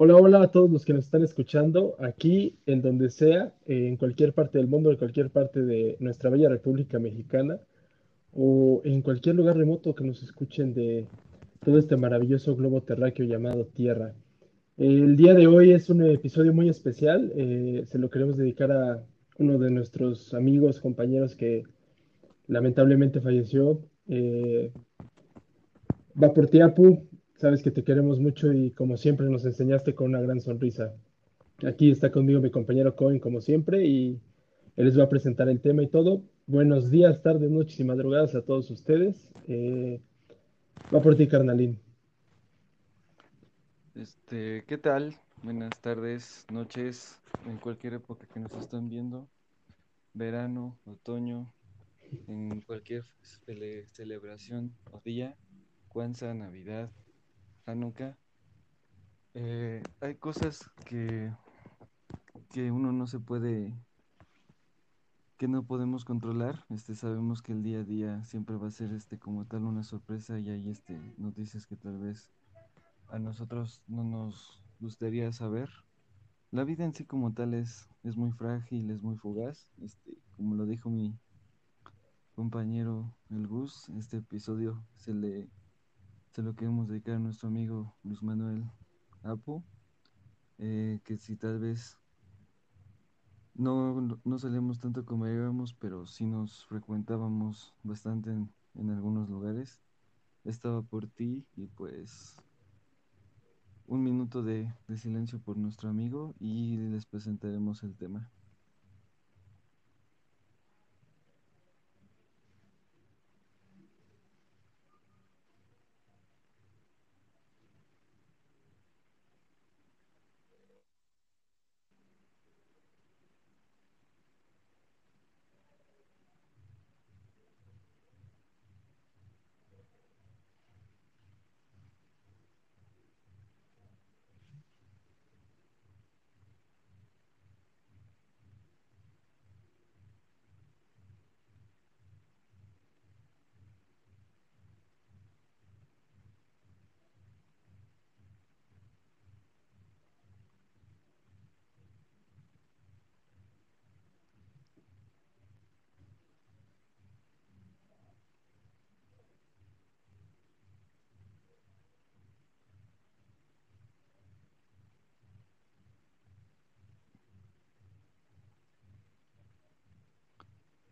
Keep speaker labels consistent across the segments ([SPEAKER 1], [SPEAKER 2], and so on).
[SPEAKER 1] Hola, hola a todos los que nos están escuchando aquí, en donde sea, en cualquier parte del mundo, en cualquier parte de nuestra bella República Mexicana o en cualquier lugar remoto que nos escuchen de todo este maravilloso globo terráqueo llamado Tierra. El día de hoy es un episodio muy especial, eh, se lo queremos dedicar a uno de nuestros amigos, compañeros que lamentablemente falleció. Eh, va por ti, Apu. Sabes que te queremos mucho y como siempre nos enseñaste con una gran sonrisa. Aquí está conmigo mi compañero Cohen como siempre y él les va a presentar el tema y todo. Buenos días, tardes, noches y madrugadas a todos ustedes. Eh, va por ti, carnalín.
[SPEAKER 2] Este, ¿qué tal? Buenas tardes, noches, en cualquier época que nos están viendo, verano, otoño, en cualquier cele- celebración o día, Kwanzaa, Navidad, Hanukkah. Eh, hay cosas que, que uno no se puede, que no podemos controlar. Este, sabemos que el día a día siempre va a ser este como tal una sorpresa y hay este noticias que tal vez a nosotros no nos gustaría saber. La vida en sí como tal es, es muy frágil, es muy fugaz. Este, como lo dijo mi compañero el Gus, este episodio se le se lo queremos dedicar a nuestro amigo Luis Manuel Apo, eh, que si tal vez no, no no salíamos tanto como íbamos, pero sí nos frecuentábamos bastante en, en algunos lugares. Estaba por ti y pues un minuto de, de silencio por nuestro amigo y les presentaremos el tema.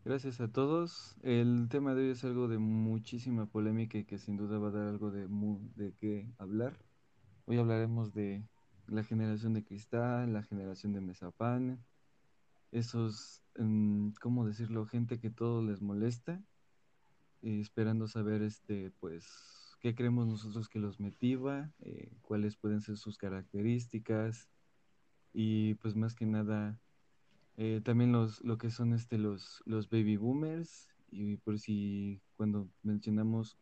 [SPEAKER 2] Gracias a todos. El tema de hoy es algo de muchísima polémica y que sin duda va a dar algo de, de qué hablar. Hoy hablaremos de la generación de cristal, la generación de Mezapán, esos, mm, ¿cómo decirlo? Gente que todo les molesta, eh, esperando saber, este, pues, qué creemos nosotros que los motiva, eh, cuáles pueden ser sus características y, pues, más que nada, eh, también los, lo que son, este, los, los baby boomers y por si cuando mencionamos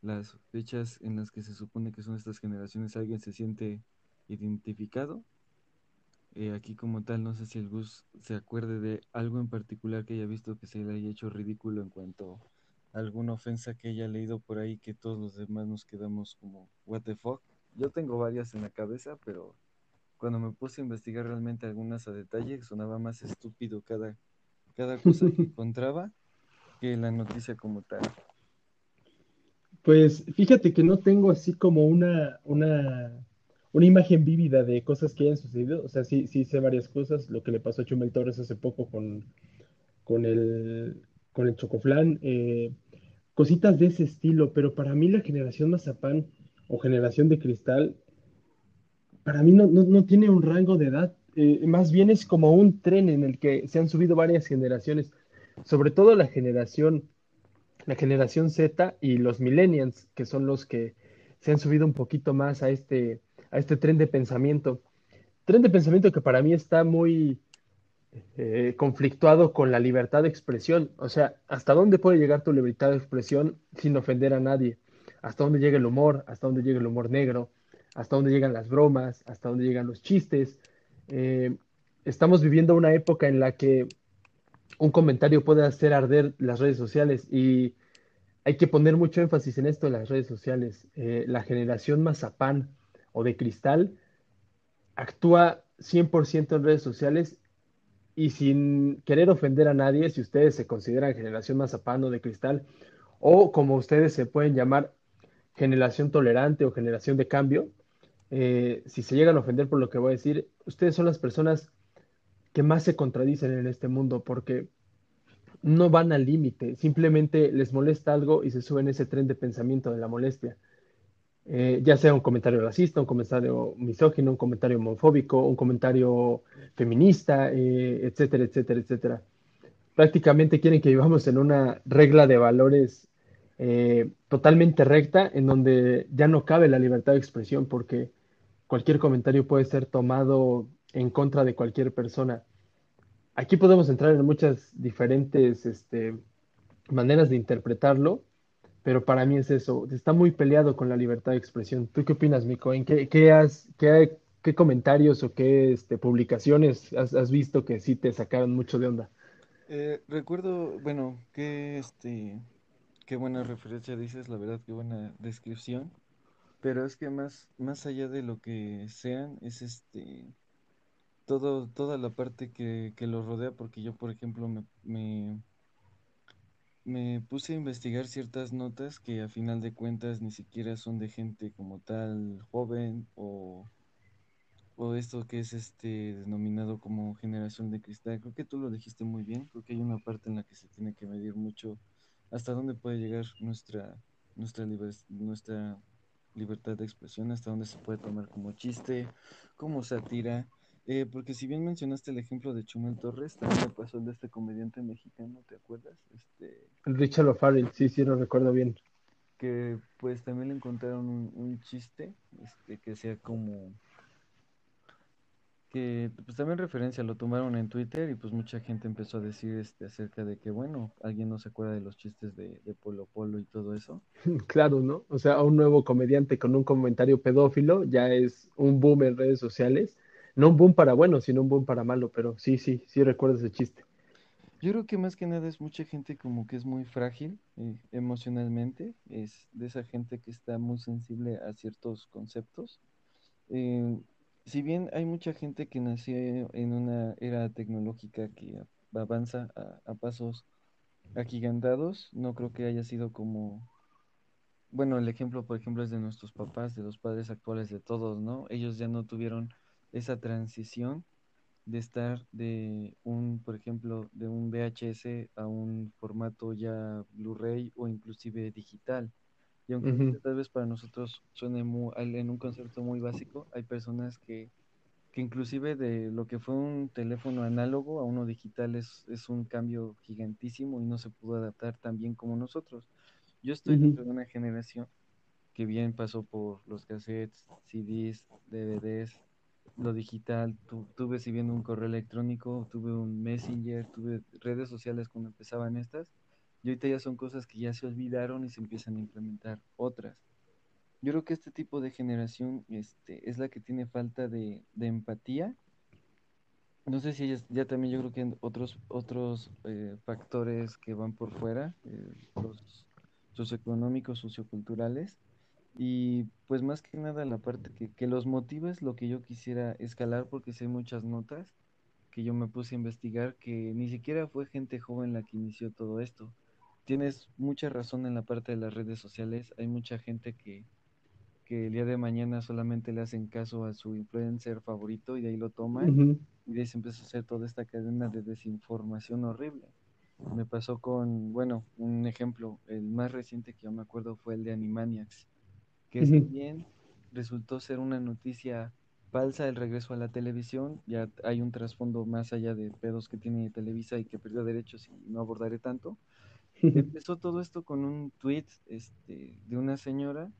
[SPEAKER 2] las fechas en las que se supone que son estas generaciones, alguien se siente identificado. Eh, aquí como tal, no sé si el Gus se acuerde de algo en particular que haya visto que se le haya hecho ridículo en cuanto a alguna ofensa que haya leído por ahí que todos los demás nos quedamos como, what the fuck. Yo tengo varias en la cabeza, pero cuando me puse a investigar realmente algunas a detalle, sonaba más estúpido cada, cada cosa que encontraba que la noticia como tal.
[SPEAKER 1] Pues fíjate que no tengo así como una, una, una imagen vívida de cosas que hayan sucedido. O sea, sí, sí sé varias cosas. Lo que le pasó a Chumel Torres hace poco con, con el, con el Chocoflán. eh, cositas de ese estilo. Pero para mí la generación Mazapán o generación de cristal Para mí no, no, no tiene un rango de edad, eh, más bien es como un tren en el que se han subido varias generaciones, sobre todo la generación, la generación Z y los millennials, que son los que se han subido un poquito más a este, a este tren de pensamiento. Tren de pensamiento que para mí está muy eh, conflictuado con la libertad de expresión. O sea, ¿hasta dónde puede llegar tu libertad de expresión sin ofender a nadie? ¿Hasta dónde llega el humor? ¿Hasta dónde llega el humor negro? ¿Hasta dónde llegan las bromas? ¿Hasta dónde llegan los chistes? Eh, estamos viviendo una época en la que un comentario puede hacer arder las redes sociales y hay que poner mucho énfasis en esto las redes sociales. Eh, la generación mazapán o de cristal actúa 100% en redes sociales y sin querer ofender a nadie, si ustedes se consideran generación mazapán o de cristal, o como ustedes se pueden llamar, generación tolerante o generación de cambio, eh, si se llegan a ofender por lo que voy a decir, ustedes son las personas que más se contradicen en este mundo porque no van al límite, simplemente les molesta algo y se suben ese tren de pensamiento de la molestia. Eh, ya sea un comentario racista, un comentario misógino, un comentario homofóbico, un comentario feminista, eh, etcétera, etcétera, etcétera. Prácticamente quieren que vivamos en una regla de valores totalmente recta, en donde ya no cabe la libertad de expresión, porque cualquier comentario puede ser tomado en contra de cualquier persona. Aquí podemos entrar en muchas diferentes este, maneras de interpretarlo, pero para mí es eso, está muy peleado con la libertad de expresión. ¿Tú qué opinas, Mico? ¿En qué, qué, has, qué, qué comentarios o qué este, publicaciones has, has, visto que sí te sacaron mucho de onda?
[SPEAKER 2] Eh, recuerdo, bueno, que este, qué buena referencia dices, la verdad, qué buena descripción, pero es que más, más allá de lo que sean, es este, todo, toda la parte que, que lo rodea, porque yo, por ejemplo, me, me me puse a investigar ciertas notas que a final de cuentas ni siquiera son de gente como tal joven o, o esto que es este denominado como generación de cristal. Creo que tú lo dijiste muy bien, creo que hay una parte en la que se tiene que medir mucho hasta dónde puede llegar nuestra, nuestra, nuestra libertad de expresión, hasta dónde se puede tomar como chiste, como sátira eh, porque si bien mencionaste el ejemplo de Chumel Torres, también pasó el de este comediante mexicano, ¿te acuerdas? Este,
[SPEAKER 1] Richard O'Farrell, sí, sí, lo recuerdo bien.
[SPEAKER 2] Que pues también le encontraron un, chiste, este, que sea como que pues también referencia, lo tomaron en Twitter y pues mucha gente empezó a decir este acerca de que bueno, alguien no se acuerda de los chistes de, de Polo Polo y todo eso.
[SPEAKER 1] Claro, ¿no? O sea, un nuevo comediante con un comentario pedófilo ya es un boom en redes sociales no un boom para bueno, sino un boom para malo, pero sí, sí, sí recuerdo ese chiste.
[SPEAKER 2] Yo creo que más que nada es mucha gente como que es muy frágil eh, emocionalmente, es de esa gente que está muy sensible a ciertos conceptos. Eh, si bien hay mucha gente que nació en una era tecnológica que avanza a, pasos agigantados, no creo que haya sido como bueno, el ejemplo, por ejemplo, es de nuestros papás, de los padres actuales de todos, ¿no? Ellos ya no tuvieron esa transición de estar de un, por ejemplo, de un VHS a un formato ya Blu-ray o inclusive digital. Y aunque tal vez para nosotros suene en un concepto muy básico, hay personas que, que inclusive de lo que fue un teléfono análogo a uno digital es, es un cambio gigantísimo y no se pudo adaptar tan bien como nosotros. Yo estoy dentro de una generación que bien pasó por los cassettes, CDs, DVDs, lo digital, tuve si bien un correo electrónico, tuve un messenger, tuve redes sociales cuando empezaban estas, y ahorita ya son cosas que ya se olvidaron y se empiezan a implementar otras. Yo creo que este tipo de generación este, es la que tiene falta de, empatía. No sé si ya también yo creo que otros, otros eh, factores que van por fuera, eh, los socioeconómicos, socioculturales, y pues más que nada la parte que, que los motiva es lo que yo quisiera escalar porque sé muchas notas que yo me puse a investigar que ni siquiera fue gente joven la que inició todo esto. Tienes mucha razón en la parte de las redes sociales. Hay mucha gente que, que el día de mañana solamente le hacen caso a su influencer favorito y de ahí lo toman y de ahí se empieza a hacer toda esta cadena de desinformación horrible. Me pasó con, bueno, un ejemplo, el más reciente que yo me acuerdo fue el de Animaniacs que si bien resultó ser una noticia falsa el regreso a la televisión, ya hay un trasfondo más allá de pedos que tiene Televisa y que perdió derechos y no abordaré tanto. Empezó todo esto con un tweet este, de una señora,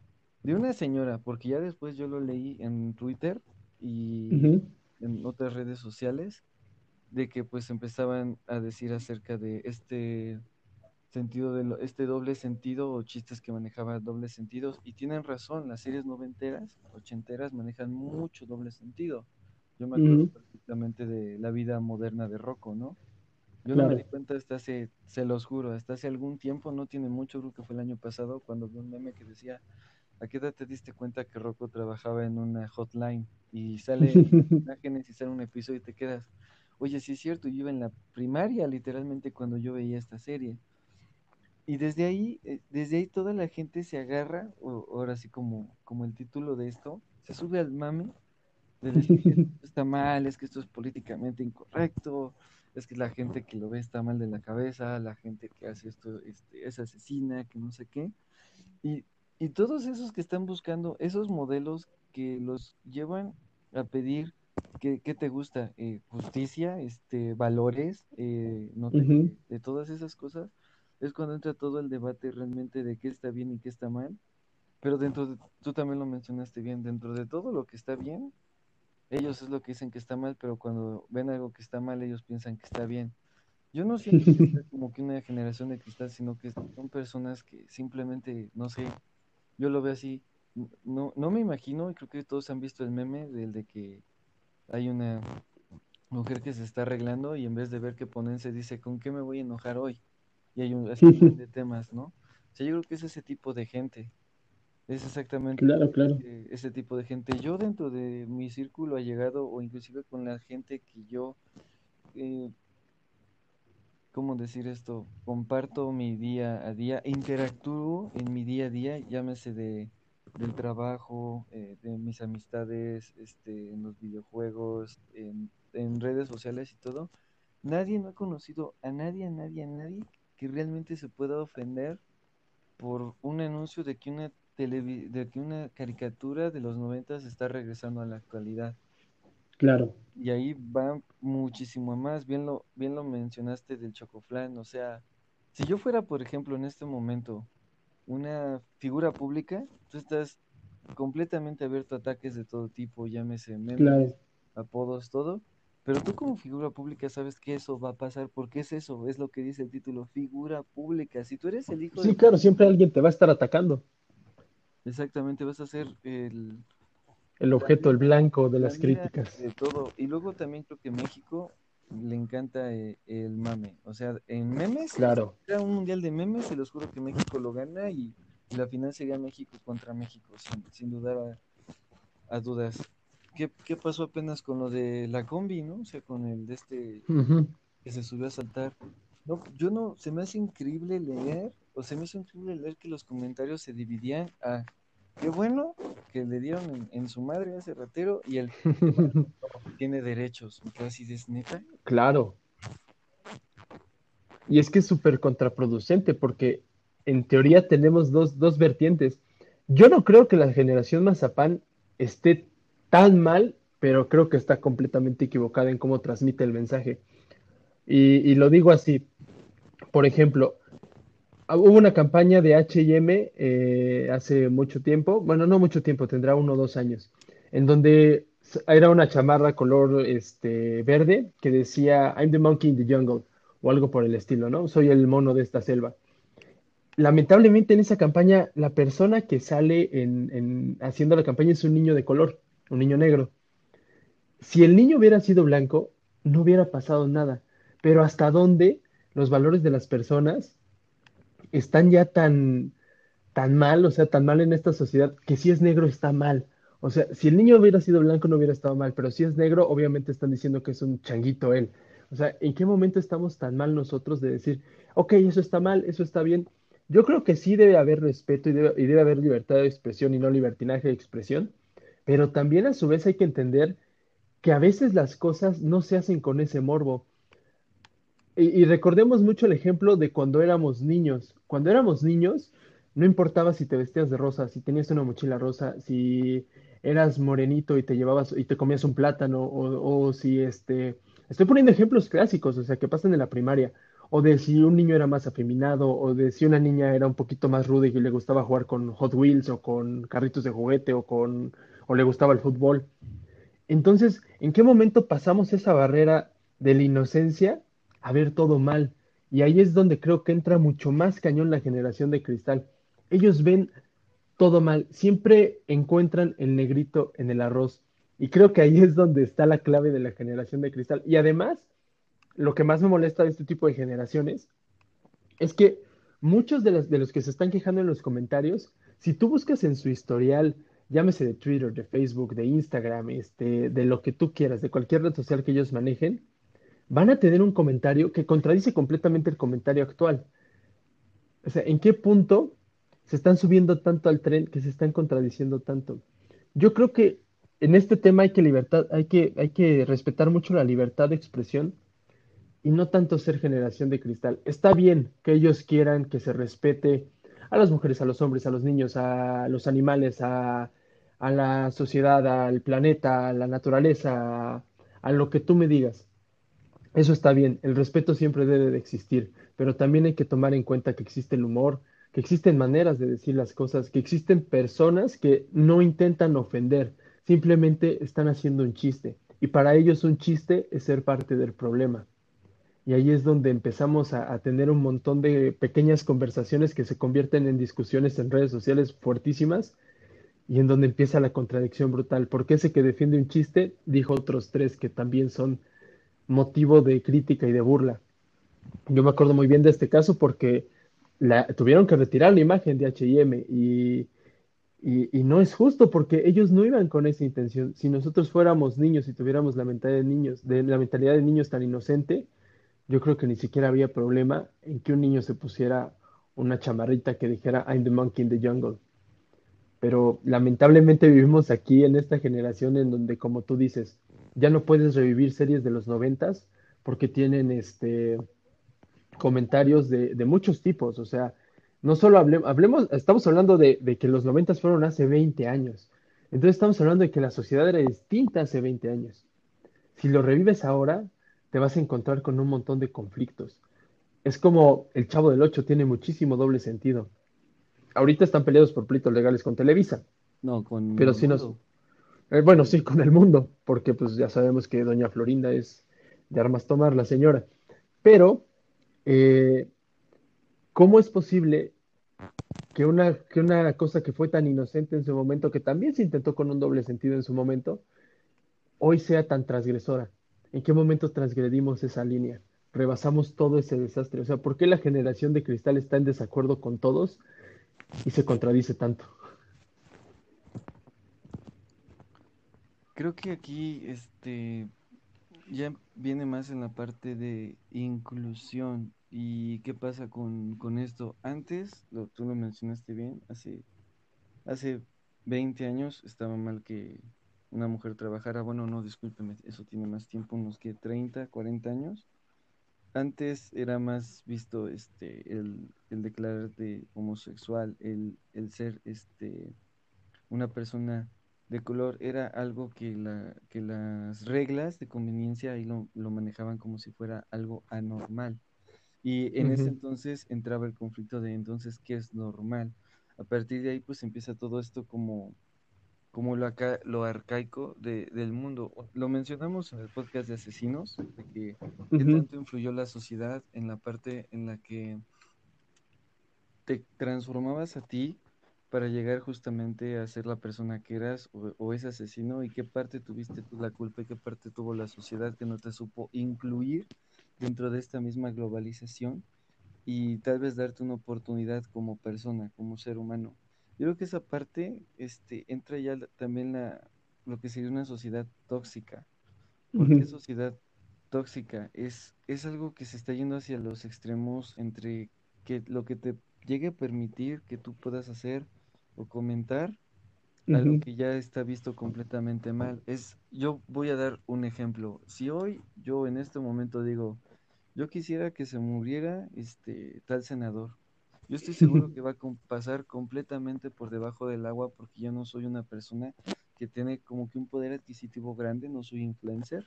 [SPEAKER 2] de una señora, porque ya después yo lo leí en Twitter y en otras redes sociales, de que pues empezaban a decir acerca de este sentido de este doble sentido o chistes que manejaba dobles sentidos y tienen razón, las series noventeras, ochenteras manejan mucho doble sentido. Yo me acuerdo perfectamente de la vida moderna de Rocco, ¿no? Yo no me di cuenta hasta hace, se los juro, hasta hace algún tiempo, no tiene mucho, creo que fue el año pasado, cuando vi un meme que decía, ¿a qué edad te diste cuenta que Rocco trabajaba en una hotline y sale imágenes y sale un episodio y te quedas, oye, sí es cierto, yo iba en la primaria literalmente cuando yo veía esta serie. Y desde ahí, eh, desde ahí toda la gente se agarra, o, ahora sí como, como el título de esto, se sube al mame de decir que esto está mal, es que esto es políticamente incorrecto, es que la gente que lo ve está mal de la cabeza, la gente que hace esto este, es asesina, que no sé qué. Y, y todos esos que están buscando esos modelos que los llevan a pedir ¿Qué, te gusta? Eh, justicia, este, valores, eh, no de todas esas cosas. Es cuando entra todo el debate realmente de qué está bien y qué está mal. Pero dentro de, tú también lo mencionaste bien, dentro de todo lo que está bien, ellos es lo que dicen que está mal, pero cuando ven algo que está mal, ellos piensan que está bien. Yo no siento que sea como que una generación de cristal, sino que son personas que simplemente, no sé, yo lo veo así, no, no me imagino, y creo que todos han visto el meme del de que hay una mujer que se está arreglando y en vez de ver qué ponerse dice, ¿con qué me voy a enojar hoy? Y hay un así de temas, ¿no? O sea, yo creo que es ese tipo de gente. Es exactamente
[SPEAKER 1] claro, claro.
[SPEAKER 2] Ese, tipo de gente. Yo dentro de mi círculo ha llegado, o inclusive con la gente que yo, eh, ¿cómo decir esto? Comparto mi día a día, interactúo en mi día a día, llámese de del trabajo, eh, de mis amistades, este, en los videojuegos, en, redes sociales y todo, nadie no ha conocido a nadie, a nadie, a nadie que realmente se pueda ofender por un anuncio de que una de que una caricatura de los noventas está regresando a la actualidad.
[SPEAKER 1] Claro.
[SPEAKER 2] Y ahí va muchísimo más. Bien lo, bien lo mencionaste del chocoflan. O sea, si yo fuera, por ejemplo, en este momento una figura pública, tú estás completamente abierto a ataques de todo tipo, llámese memes, apodos, todo. Pero tú como figura pública sabes que eso va a pasar, porque es eso, es lo que dice el título, figura pública. Si tú eres el hijo
[SPEAKER 1] Sí, claro, siempre alguien te va a estar atacando.
[SPEAKER 2] Exactamente, vas a ser el...
[SPEAKER 1] El objeto, el blanco de las críticas.
[SPEAKER 2] De todo. Y luego también creo que México le encanta eh, el mame. O sea, en memes,
[SPEAKER 1] claro.
[SPEAKER 2] era un mundial de memes, se los juro que México lo gana y, la final sería México contra México, sin, dudar a, dudas. ¿Qué, pasó apenas con lo de la combi, no? O sea, con el de este que se subió a saltar. No, yo no, se me hace increíble leer, o se me hace increíble leer que los comentarios se dividían a qué bueno que le dieron en, su madre a ese ratero y el tiene derechos. Casi es neta.
[SPEAKER 1] Claro. Y es que es súper contraproducente porque en teoría tenemos dos, dos vertientes. Yo no creo que la generación Mazapán esté tan mal, pero creo que está completamente equivocada en cómo transmite el mensaje. Y, y lo digo así. Por ejemplo, hubo una campaña de HM hace mucho tiempo, bueno, no mucho tiempo, tendrá uno o dos años, en donde era una chamarra color este, verde que decía I'm the monkey in the jungle o algo por el estilo, ¿no? Soy el mono de esta selva. Lamentablemente en esa campaña la persona que sale en, haciendo la campaña es un niño de color, un niño negro. Si el niño hubiera sido blanco, no hubiera pasado nada, pero hasta dónde los valores de las personas están ya tan, tan mal, o sea, tan mal en esta sociedad, que si es negro está mal. O sea, si el niño hubiera sido blanco no hubiera estado mal, pero si es negro, obviamente están diciendo que es un changuito él. O sea, ¿en qué momento estamos tan mal nosotros de decir, ok, eso está mal, eso está bien? Yo creo que sí debe haber respeto y debe, y debe haber libertad de expresión y no libertinaje de expresión, pero también a su vez hay que entender que a veces las cosas no se hacen con ese morbo. Y, recordemos mucho el ejemplo de cuando éramos niños. Cuando éramos niños, no importaba si te vestías de rosa, si tenías una mochila rosa, si eras morenito y te llevabas y te comías un plátano, o, si este. Estoy poniendo ejemplos clásicos, o sea, que pasan en la primaria, o de si un niño era más afeminado, o de si una niña era un poquito más ruda y le gustaba jugar con Hot Wheels, o con carritos de juguete, o con. o le gustaba el fútbol. Entonces, ¿en qué momento pasamos esa barrera de la inocencia a ver todo mal. Y ahí es donde creo que entra mucho más cañón la generación de cristal. Ellos ven todo mal, siempre encuentran el negrito en el arroz. Y creo que ahí es donde está la clave de la generación de cristal. Y además, lo que más me molesta de este tipo de generaciones es que muchos de los, de los que se están quejando en los comentarios Si tú buscas en su historial, llámese de Twitter, de Facebook, de Instagram, este, de lo que tú quieras, de cualquier red social que ellos manejen, van a tener un comentario que contradice completamente el comentario actual. O sea, ¿en qué punto se están subiendo tanto al tren que se están contradiciendo tanto? Yo creo que en este tema hay que libertad, hay que, hay que respetar mucho la libertad de expresión y no tanto ser generación de cristal. Está bien que ellos quieran que se respete a las mujeres, a los hombres, a los niños, a los animales, a, la sociedad, al planeta, a la naturaleza, a lo que tú me digas. Eso está bien, el respeto siempre debe de existir, pero también hay que tomar en cuenta que existe el humor, que existen maneras de decir las cosas, que existen personas que no intentan ofender, simplemente están haciendo un chiste. Y para ellos un chiste es ser parte del problema. Y ahí es donde empezamos a, a, tener un montón de pequeñas conversaciones que se convierten en discusiones en redes sociales fuertísimas y en donde empieza la contradicción brutal. Porque ese que defiende un chiste dijo otros tres que también son motivo de crítica y de burla. Yo me acuerdo muy bien de este caso porque la, tuvieron que retirar la imagen de HM y, y, y, no es justo porque ellos no iban con esa intención. Si nosotros fuéramos niños y tuviéramos la mentalidad de niños, de la mentalidad de niños tan inocente, yo creo que ni siquiera había problema en que un niño se pusiera una chamarrita que dijera I'm the monkey in the jungle. Pero lamentablemente vivimos aquí en esta generación en donde, como tú dices, ya no puedes revivir series de los noventas porque tienen este comentarios de, de, muchos tipos. O sea, no solo hablemos, hablemos estamos hablando de, de, que los noventas fueron hace 20 años. Entonces estamos hablando de que la sociedad era distinta hace 20 años. Si lo revives ahora, te vas a encontrar con un montón de conflictos. Es como el Chavo del Ocho tiene muchísimo doble sentido. Ahorita están peleados por plitos legales con Televisa.
[SPEAKER 2] No, con.
[SPEAKER 1] Pero si nos. Eh, bueno, sí, con el mundo, porque pues ya sabemos que doña Florinda es de armas tomar, la señora. Pero, eh, ¿cómo es posible que una, que una cosa que fue tan inocente en su momento, que también se intentó con un doble sentido en su momento, hoy sea tan transgresora? ¿En qué momento transgredimos esa línea? Rebasamos todo ese desastre. O sea, ¿por qué la generación de cristal está en desacuerdo con todos y se contradice tanto?
[SPEAKER 2] Creo que aquí este ya viene más en la parte de inclusión y qué pasa con, con esto. Antes, lo, tú lo mencionaste bien, hace, hace 20 años estaba mal que una mujer trabajara. Bueno, no, discúlpeme, eso tiene más tiempo, unos que 30, 40 años. Antes era más visto este el, el declararte homosexual, el, el ser este una persona de color era algo que, la, que las reglas de conveniencia ahí lo, lo manejaban como si fuera algo anormal. Y en uh -huh. ese entonces entraba el conflicto de entonces, ¿qué es normal? A partir de ahí pues empieza todo esto como, como lo, acá, lo arcaico de, del mundo. Lo mencionamos en el podcast de Asesinos, de que uh -huh. tanto influyó la sociedad en la parte en la que te transformabas a ti para llegar justamente a ser la persona que eras o, o, ese asesino y qué parte tuviste tú la culpa y qué parte tuvo la sociedad que no te supo incluir dentro de esta misma globalización y tal vez darte una oportunidad como persona, como ser humano. Yo creo que esa parte este, entra ya también la, lo que sería una sociedad tóxica. ¿Por qué sociedad tóxica? Es, es algo que se está yendo hacia los extremos entre que lo que te llegue a permitir que tú puedas hacer o comentar uh -huh. algo que ya está visto completamente mal. Es, yo voy a dar un ejemplo. Si hoy yo en este momento digo, yo quisiera que se muriera este tal senador, yo estoy seguro que va a pasar completamente por debajo del agua porque yo no soy una persona que tiene como que un poder adquisitivo grande, no soy influencer,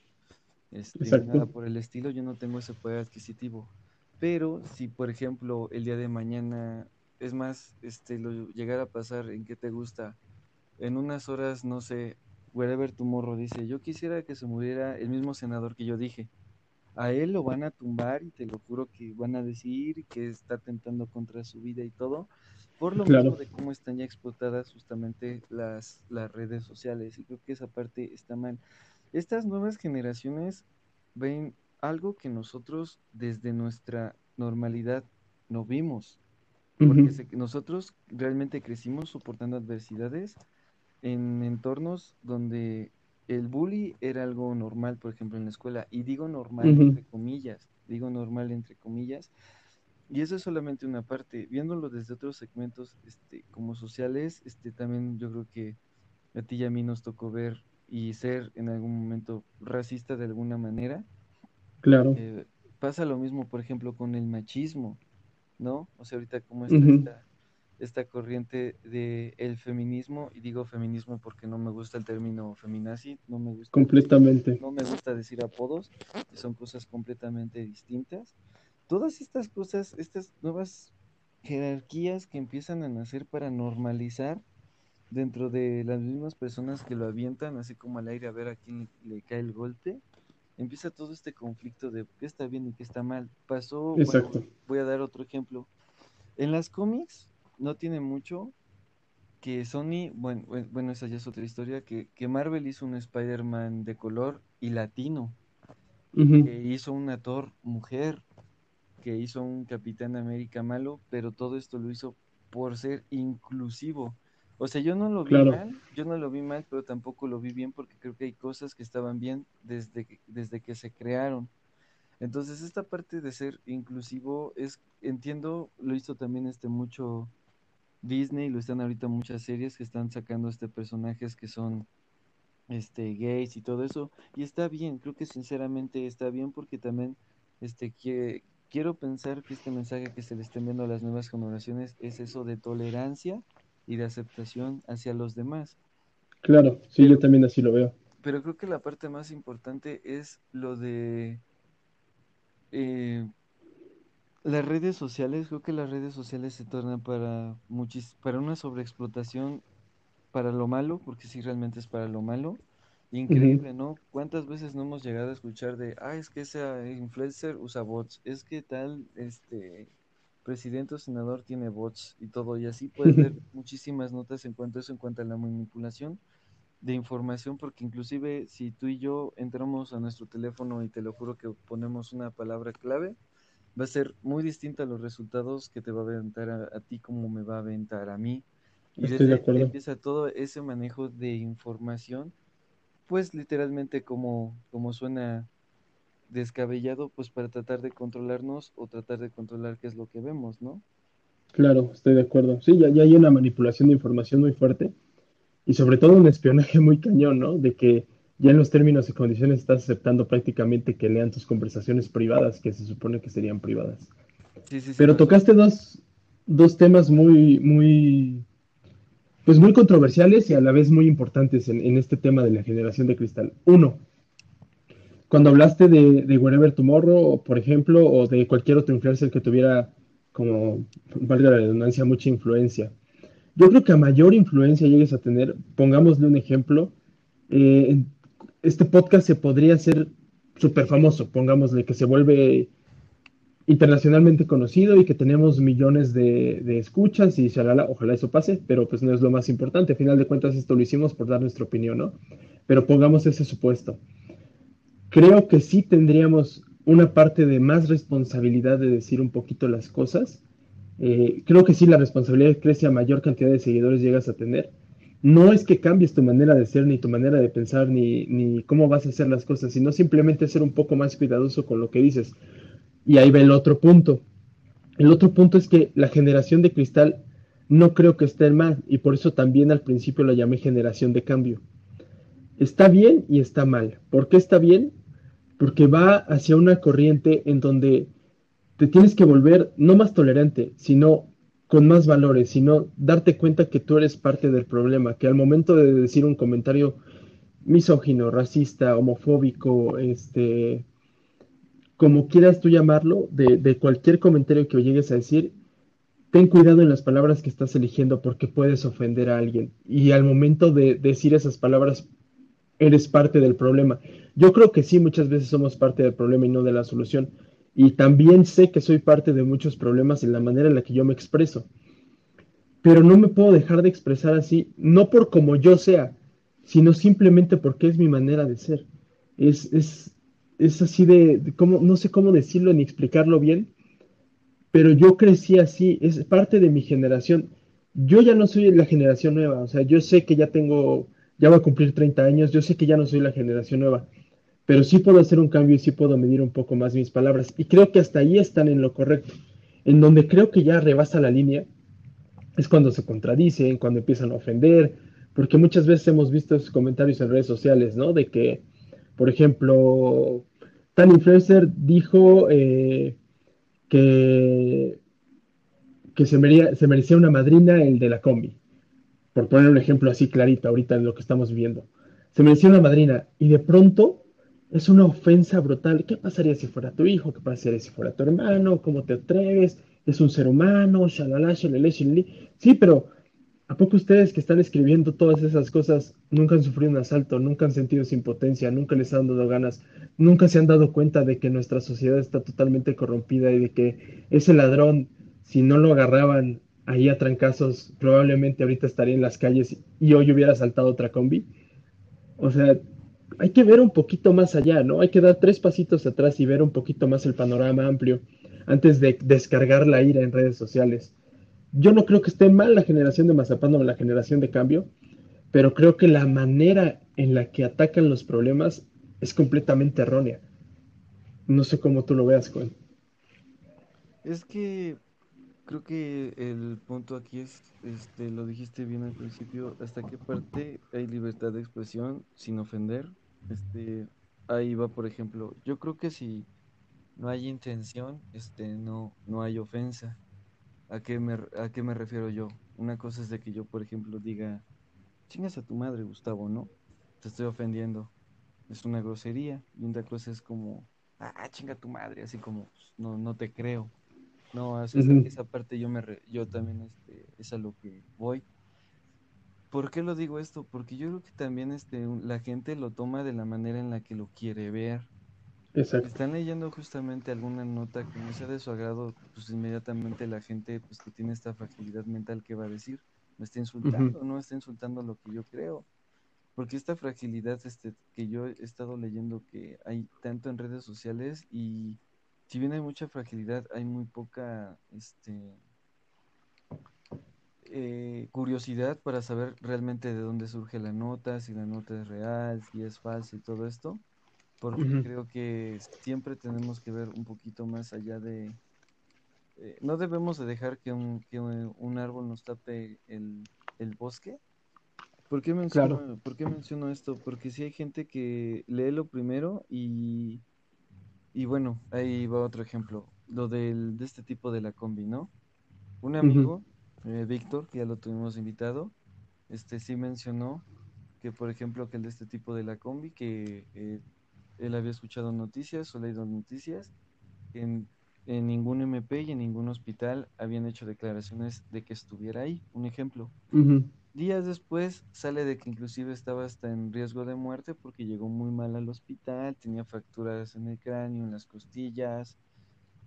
[SPEAKER 2] este, nada por el estilo, yo no tengo ese poder adquisitivo. Pero si, por ejemplo, el día de mañana es más, este, lo llegara a pasar en que te gusta, en unas horas, no sé, wherever tu morro dice, yo quisiera que se muriera el mismo senador que yo dije. A él lo van a tumbar y te lo juro que van a decir que está atentando contra su vida y todo, por lo claro. mismo de cómo están ya explotadas justamente las, las redes sociales. Y creo que esa parte está mal. Estas nuevas generaciones ven algo que nosotros desde nuestra normalidad no vimos Porque nosotros realmente crecimos soportando adversidades en entornos donde el bully era algo normal, por ejemplo, en la escuela. Y digo normal entre comillas, digo normal entre comillas. Y eso es solamente una parte. Viéndolo desde otros segmentos este, como sociales, este, también yo creo que a ti y a mí nos tocó ver y ser en algún momento racista de alguna manera.
[SPEAKER 1] Claro.
[SPEAKER 2] Eh, pasa lo mismo, por ejemplo, con el machismo, ¿no? O sea, ahorita como está esta, corriente del el feminismo, y digo feminismo porque no me gusta el término feminazi, no me gusta.
[SPEAKER 1] Completamente.
[SPEAKER 2] no me gusta decir apodos, que son cosas completamente distintas. Todas estas cosas, estas nuevas jerarquías que empiezan a nacer para normalizar dentro de las mismas personas que lo avientan, así como al aire a ver a quién le, cae el golpe, empieza todo este conflicto de qué está bien y qué está mal. Pasó, voy a dar otro ejemplo. En las cómics no tiene mucho que Sony, bueno, bueno, esa ya es otra historia, que, que Marvel hizo un Spider-Man de color y latino, que hizo una Thor mujer, que hizo un Capitán América malo, pero todo esto lo hizo por ser inclusivo. O sea, yo no lo vi mal, yo no lo vi mal, pero tampoco lo vi bien porque creo que hay cosas que estaban bien desde que, desde que se crearon. Entonces, esta parte de ser inclusivo es, entiendo, lo hizo también este mucho Disney, lo están ahorita muchas series que están sacando este personajes que son este gays y todo eso, y está bien, creo que sinceramente está bien porque también este que quiero pensar que este mensaje que se le estén viendo a las nuevas generaciones es eso de tolerancia y de aceptación hacia los demás.
[SPEAKER 1] Claro, sí, yo también así lo veo.
[SPEAKER 2] Pero creo que la parte más importante es lo de eh, las redes sociales. Creo que las redes sociales se tornan para muchis, para una sobreexplotación para lo malo, porque sí realmente es para lo malo. Increíble, ¿no? ¿Cuántas veces no hemos llegado a escuchar de, ah, es que ese influencer usa bots, es que tal, este, presidente o senador tiene bots y todo, y así puedes ver muchísimas notas en cuanto a eso, en cuanto a la manipulación de información, porque inclusive si tú y yo entramos a nuestro teléfono y te lo juro que ponemos una palabra clave, va a ser muy distinta a los resultados que te va a aventar a, ti como me va a aventar a mí. Y desde ahí empieza todo ese manejo de información, pues literalmente como, como suena descabellado pues para tratar de controlarnos o tratar de controlar qué es lo que vemos, ¿no?
[SPEAKER 1] Claro, estoy de acuerdo. Sí, ya, ya hay una manipulación de información muy fuerte y sobre todo un espionaje muy cañón, ¿no? De que ya en los términos y condiciones estás aceptando prácticamente que lean tus conversaciones privadas, que se supone que serían privadas. Sí, sí, Pero tocaste dos, dos, temas muy, muy, pues muy controversiales y a la vez muy importantes en, en este tema de la generación de cristal. Uno, cuando hablaste de, de Wherever Tomorrow, por ejemplo, o de cualquier otro influencer que tuviera, como, valga la redundancia, mucha influencia. Yo creo que a mayor influencia llegues a tener, pongámosle un ejemplo, eh, este podcast se podría hacer súper famoso, pongámosle que se vuelve internacionalmente conocido y que tenemos millones de, de escuchas y shalala, ojalá eso pase, pero pues no es lo más importante. A final de cuentas esto lo hicimos por dar nuestra opinión, ¿no? Pero pongamos ese supuesto creo que sí tendríamos una parte de más responsabilidad de decir un poquito las cosas. Eh, creo que sí, la responsabilidad crece a mayor cantidad de seguidores llegas a tener. No es que cambies tu manera de ser, ni tu manera de pensar, ni, ni cómo vas a hacer las cosas, sino simplemente ser un poco más cuidadoso con lo que dices. Y ahí va el otro punto. El otro punto es que la generación de cristal no creo que esté mal, y por eso también al principio la llamé generación de cambio. Está bien y está mal. ¿Por qué está bien? Porque va hacia una corriente en donde te tienes que volver no más tolerante, sino con más valores, sino darte cuenta que tú eres parte del problema, que al momento de decir un comentario misógino, racista, homofóbico, este, como quieras tú llamarlo, de, cualquier comentario que llegues a decir, ten cuidado en las palabras que estás eligiendo porque puedes ofender a alguien. Y al momento de decir esas palabras, eres parte del problema. Yo creo que sí, muchas veces somos parte del problema y no de la solución. Y también sé que soy parte de muchos problemas en la manera en la que yo me expreso. Pero no me puedo dejar de expresar así, no por como yo sea, sino simplemente porque es mi manera de ser. Es, es, es así de, no sé cómo decirlo ni explicarlo bien, pero yo crecí así, es parte de mi generación. Yo ya no soy la generación nueva, o sea, yo sé que ya tengo, ya voy a cumplir 30 años, yo sé que ya no soy la generación nueva, pero sí puedo hacer un cambio y sí puedo medir un poco más mis palabras. Y creo que hasta ahí están en lo correcto. En donde creo que ya rebasa la línea es cuando se contradicen, cuando empiezan a ofender, porque muchas veces hemos visto esos comentarios en redes sociales, ¿no? De que, por ejemplo, tal influencer dijo eh, que, que se, se merecía una madrina el de la combi, por poner un ejemplo así clarito ahorita de lo que estamos viviendo. Se merecía una madrina y de pronto es una ofensa brutal. ¿Qué pasaría si fuera tu hijo? ¿Qué pasaría si fuera tu hermano? ¿Cómo te atreves? Es un ser humano, shalala, Sí, pero ¿a poco ustedes que están escribiendo todas esas cosas nunca han sufrido un asalto, nunca han sentido esa impotencia, nunca les han dado ganas, nunca se han dado cuenta de que nuestra sociedad está totalmente corrompida y de que ese ladrón, si no lo agarraban ahí a trancazos, probablemente ahorita estaría en las calles y hoy hubiera asaltado otra combi? O sea, hay que ver un poquito más allá, ¿no? Hay que dar tres pasitos atrás y ver un poquito más el panorama amplio antes de descargar la ira en redes sociales. Yo no creo que esté mal la generación de Mazapán o la generación de cambio, pero creo que la manera en la que atacan los problemas es completamente errónea. No sé cómo tú lo veas, Juan.
[SPEAKER 2] Es que creo que el punto aquí es, este, lo dijiste bien al principio, hasta qué parte hay libertad de expresión sin ofender. Este, ahí va, por ejemplo, yo creo que si no hay intención, este, no, no hay ofensa. ¿A qué me, a qué me refiero yo? Una cosa es de que yo, por ejemplo, diga, chingas a tu madre, Gustavo, ¿no? Te estoy ofendiendo. Es una grosería. Y una cosa es como, ah, chinga tu madre, así como, no, no te creo. No, esa, esa parte yo, me yo también este, es a lo que voy. ¿Por qué lo digo esto? Porque yo creo que también este, la gente lo toma de la manera en la que lo quiere ver. Exacto. Están leyendo justamente alguna nota que no sea de su agrado, pues inmediatamente la gente pues que tiene esta fragilidad mental que va a decir, me está insultando, no está insultando lo que yo creo. Porque esta fragilidad este, que yo he estado leyendo que hay tanto en redes sociales y si bien hay mucha fragilidad, hay muy poca este, eh, curiosidad para saber realmente de dónde surge la nota, si la nota es real, si es falsa y todo esto, porque creo que siempre tenemos que ver un poquito más allá de... Eh, no debemos de dejar que un, que un árbol nos tape el, el bosque. ¿Por qué, menciono, ¿Por qué menciono esto? Porque si hay gente que lee lo primero y y bueno, ahí va otro ejemplo, lo del, de este tipo de la combi, ¿no? Un amigo, eh, Víctor, que ya lo tuvimos invitado, este sí mencionó que, por ejemplo, que el de este tipo de la combi, que eh, él había escuchado noticias o leído noticias, en, en ningún MP y en ningún hospital habían hecho declaraciones de que estuviera ahí. Un ejemplo. Días después sale de que inclusive estaba hasta en riesgo de muerte porque llegó muy mal al hospital, tenía fracturas en el cráneo, en las costillas,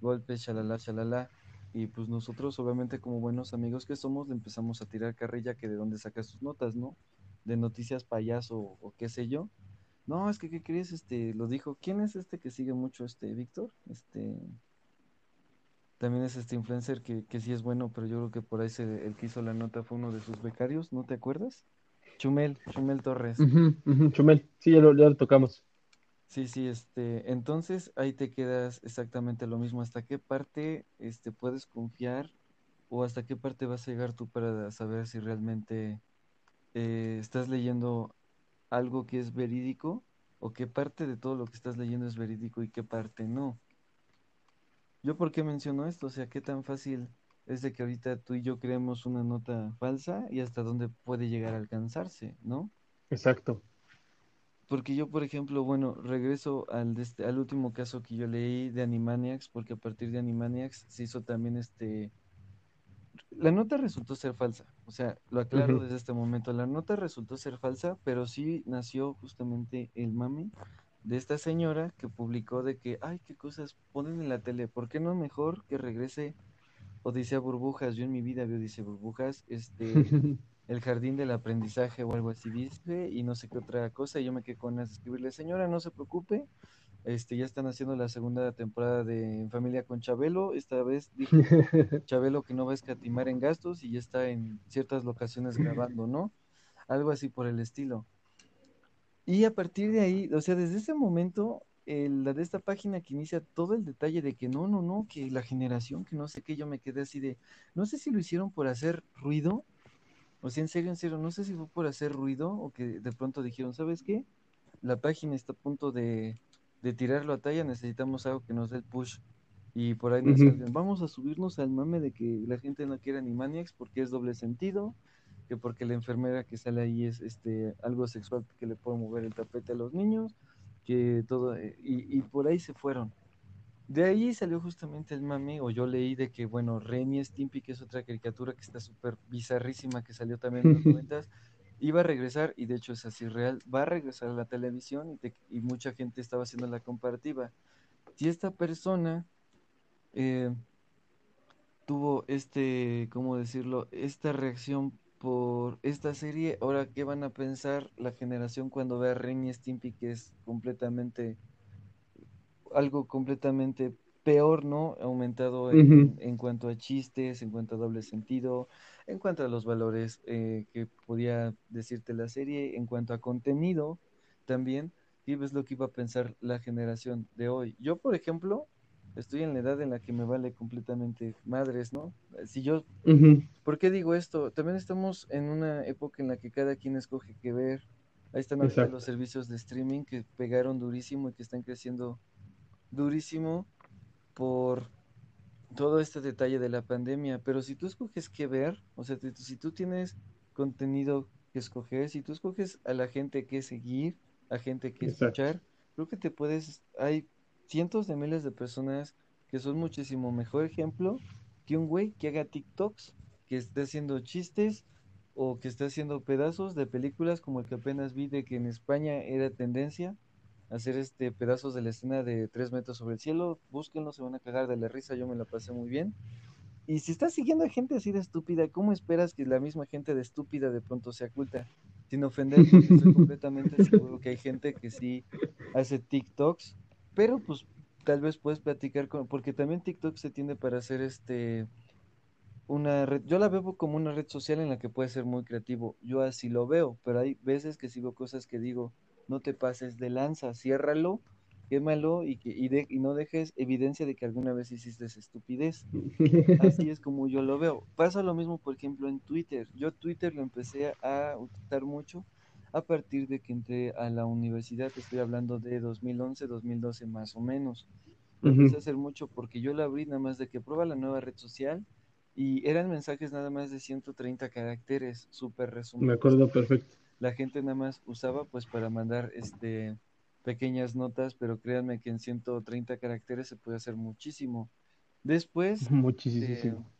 [SPEAKER 2] golpes, chalala, chalala. Y pues nosotros, obviamente, como buenos amigos que somos, le empezamos a tirar carrilla que de dónde saca sus notas, ¿no? De noticias payaso o, qué sé yo. No, es que, ¿qué crees? Este, lo dijo. ¿Quién es este que sigue mucho, este, Víctor? Este, también es este influencer que, que sí es bueno, pero yo creo que por ahí se, el que hizo la nota fue uno de sus becarios, ¿no te acuerdas? Chumel, Chumel Torres.
[SPEAKER 1] Chumel, sí, ya lo, tocamos.
[SPEAKER 2] Sí, sí, este, entonces ahí te quedas exactamente lo mismo. ¿Hasta qué parte este, puedes confiar o hasta qué parte vas a llegar tú para saber si realmente eh, estás leyendo algo que es verídico o qué parte de todo lo que estás leyendo es verídico y qué parte no? ¿Yo por qué menciono esto? O sea, ¿qué tan fácil es de que ahorita tú y yo creemos una nota falsa y hasta dónde puede llegar a alcanzarse, ¿no?
[SPEAKER 1] Exacto.
[SPEAKER 2] Porque yo, por ejemplo, bueno, regreso al, este, al último caso que yo leí de Animaniacs, porque a partir de Animaniacs se hizo también este... La nota resultó ser falsa, o sea, lo aclaro desde este momento, la nota resultó ser falsa, pero sí nació justamente el mame de esta señora que publicó de que, ay, qué cosas ponen en la tele, ¿por qué no mejor que regrese Odisea Burbujas? Yo en mi vida veo Odisea Burbujas, este, el jardín del aprendizaje o algo así dice, y no sé qué otra cosa, y yo me quedé con de escribirle, señora, no se preocupe, este, ya están haciendo la segunda temporada de En Familia con Chabelo, esta vez dijo Chabelo que no va a escatimar en gastos y ya está en ciertas locaciones grabando, ¿no? Algo así por el estilo. Y a partir de ahí, o sea, desde ese momento, el, la de esta página que inicia todo el detalle de que no, no, no, que la generación, que no sé qué, yo me quedé así de, no sé si lo hicieron por hacer ruido, o sea, en serio, en serio, no sé si fue por hacer ruido o que de pronto dijeron, ¿sabes qué? La página está a punto de, de tirarlo a talla, necesitamos algo que nos dé el push. Y por ahí nos salen, vamos a subirnos al mame de que la gente no quiere Animaniacs porque es doble sentido, que porque la enfermera que sale ahí es este algo sexual que le puede mover el tapete a los niños, que todo, eh, y, y por ahí se fueron. De ahí salió justamente el mame, o yo leí de que, bueno, Renny Stimpy, que es otra caricatura que está súper bizarrísima, que salió también en los noventas, iba a regresar, y de hecho es así real, va a regresar a la televisión y, y mucha gente estaba haciendo la comparativa. Si esta persona eh, tuvo este, ¿cómo decirlo? Esta reacción por esta serie, ahora qué van a pensar la generación cuando vea a Renny Stimpy, que es completamente algo completamente peor, ¿no? Aumentado en, en, cuanto a chistes, en cuanto a doble sentido, en cuanto a los valores eh, que podía decirte la serie, en cuanto a contenido también, y ves lo que iba a pensar la generación de hoy. Yo, por ejemplo, estoy en la edad en la que me vale completamente madres, ¿no? Si yo, ¿por qué digo esto? También estamos en una época en la que cada quien escoge qué ver. Ahí están los servicios de streaming que pegaron durísimo y que están creciendo durísimo por todo este detalle de la pandemia, pero si tú escoges qué ver, o sea, si tú tienes contenido que escoger, si tú escoges a la gente que seguir, a gente que escuchar, creo que te puedes, hay cientos de miles de personas que son muchísimo mejor ejemplo que un güey que haga TikToks, que esté haciendo chistes o que esté haciendo pedazos de películas como el que apenas vi de que en España era tendencia, hacer este pedazos de la escena de tres metros sobre el cielo. Búsquenlo, se van a cagar de la risa, yo me la pasé muy bien. Y si estás siguiendo a gente así de estúpida, ¿cómo esperas que la misma gente de estúpida de pronto se oculta? Sin ofender, estoy completamente seguro que hay gente que sí hace TikToks, pero pues tal vez puedes platicar con, porque también TikTok se tiende para hacer este una red, yo la veo como una red social en la que puede ser muy creativo, yo así lo veo, pero hay veces que sigo cosas que digo, no te pases de lanza, ciérralo, quémalo y, que, y, de, y no dejes evidencia de que alguna vez hiciste esa estupidez. Así es como yo lo veo. Pasa lo mismo, por ejemplo, en Twitter. Yo Twitter lo empecé a utilizar mucho a partir de que entré a la universidad, estoy hablando de 2011, 2012 más o menos. Lo empecé a hacer mucho porque yo la abrí nada más de que prueba la nueva red social y eran mensajes nada más de 130 caracteres, súper resumidos.
[SPEAKER 1] Me acuerdo perfecto
[SPEAKER 2] la gente nada más usaba pues para mandar este pequeñas notas, pero créanme que en 130 caracteres se puede hacer muchísimo. Después
[SPEAKER 1] muchísimo.
[SPEAKER 2] Eh,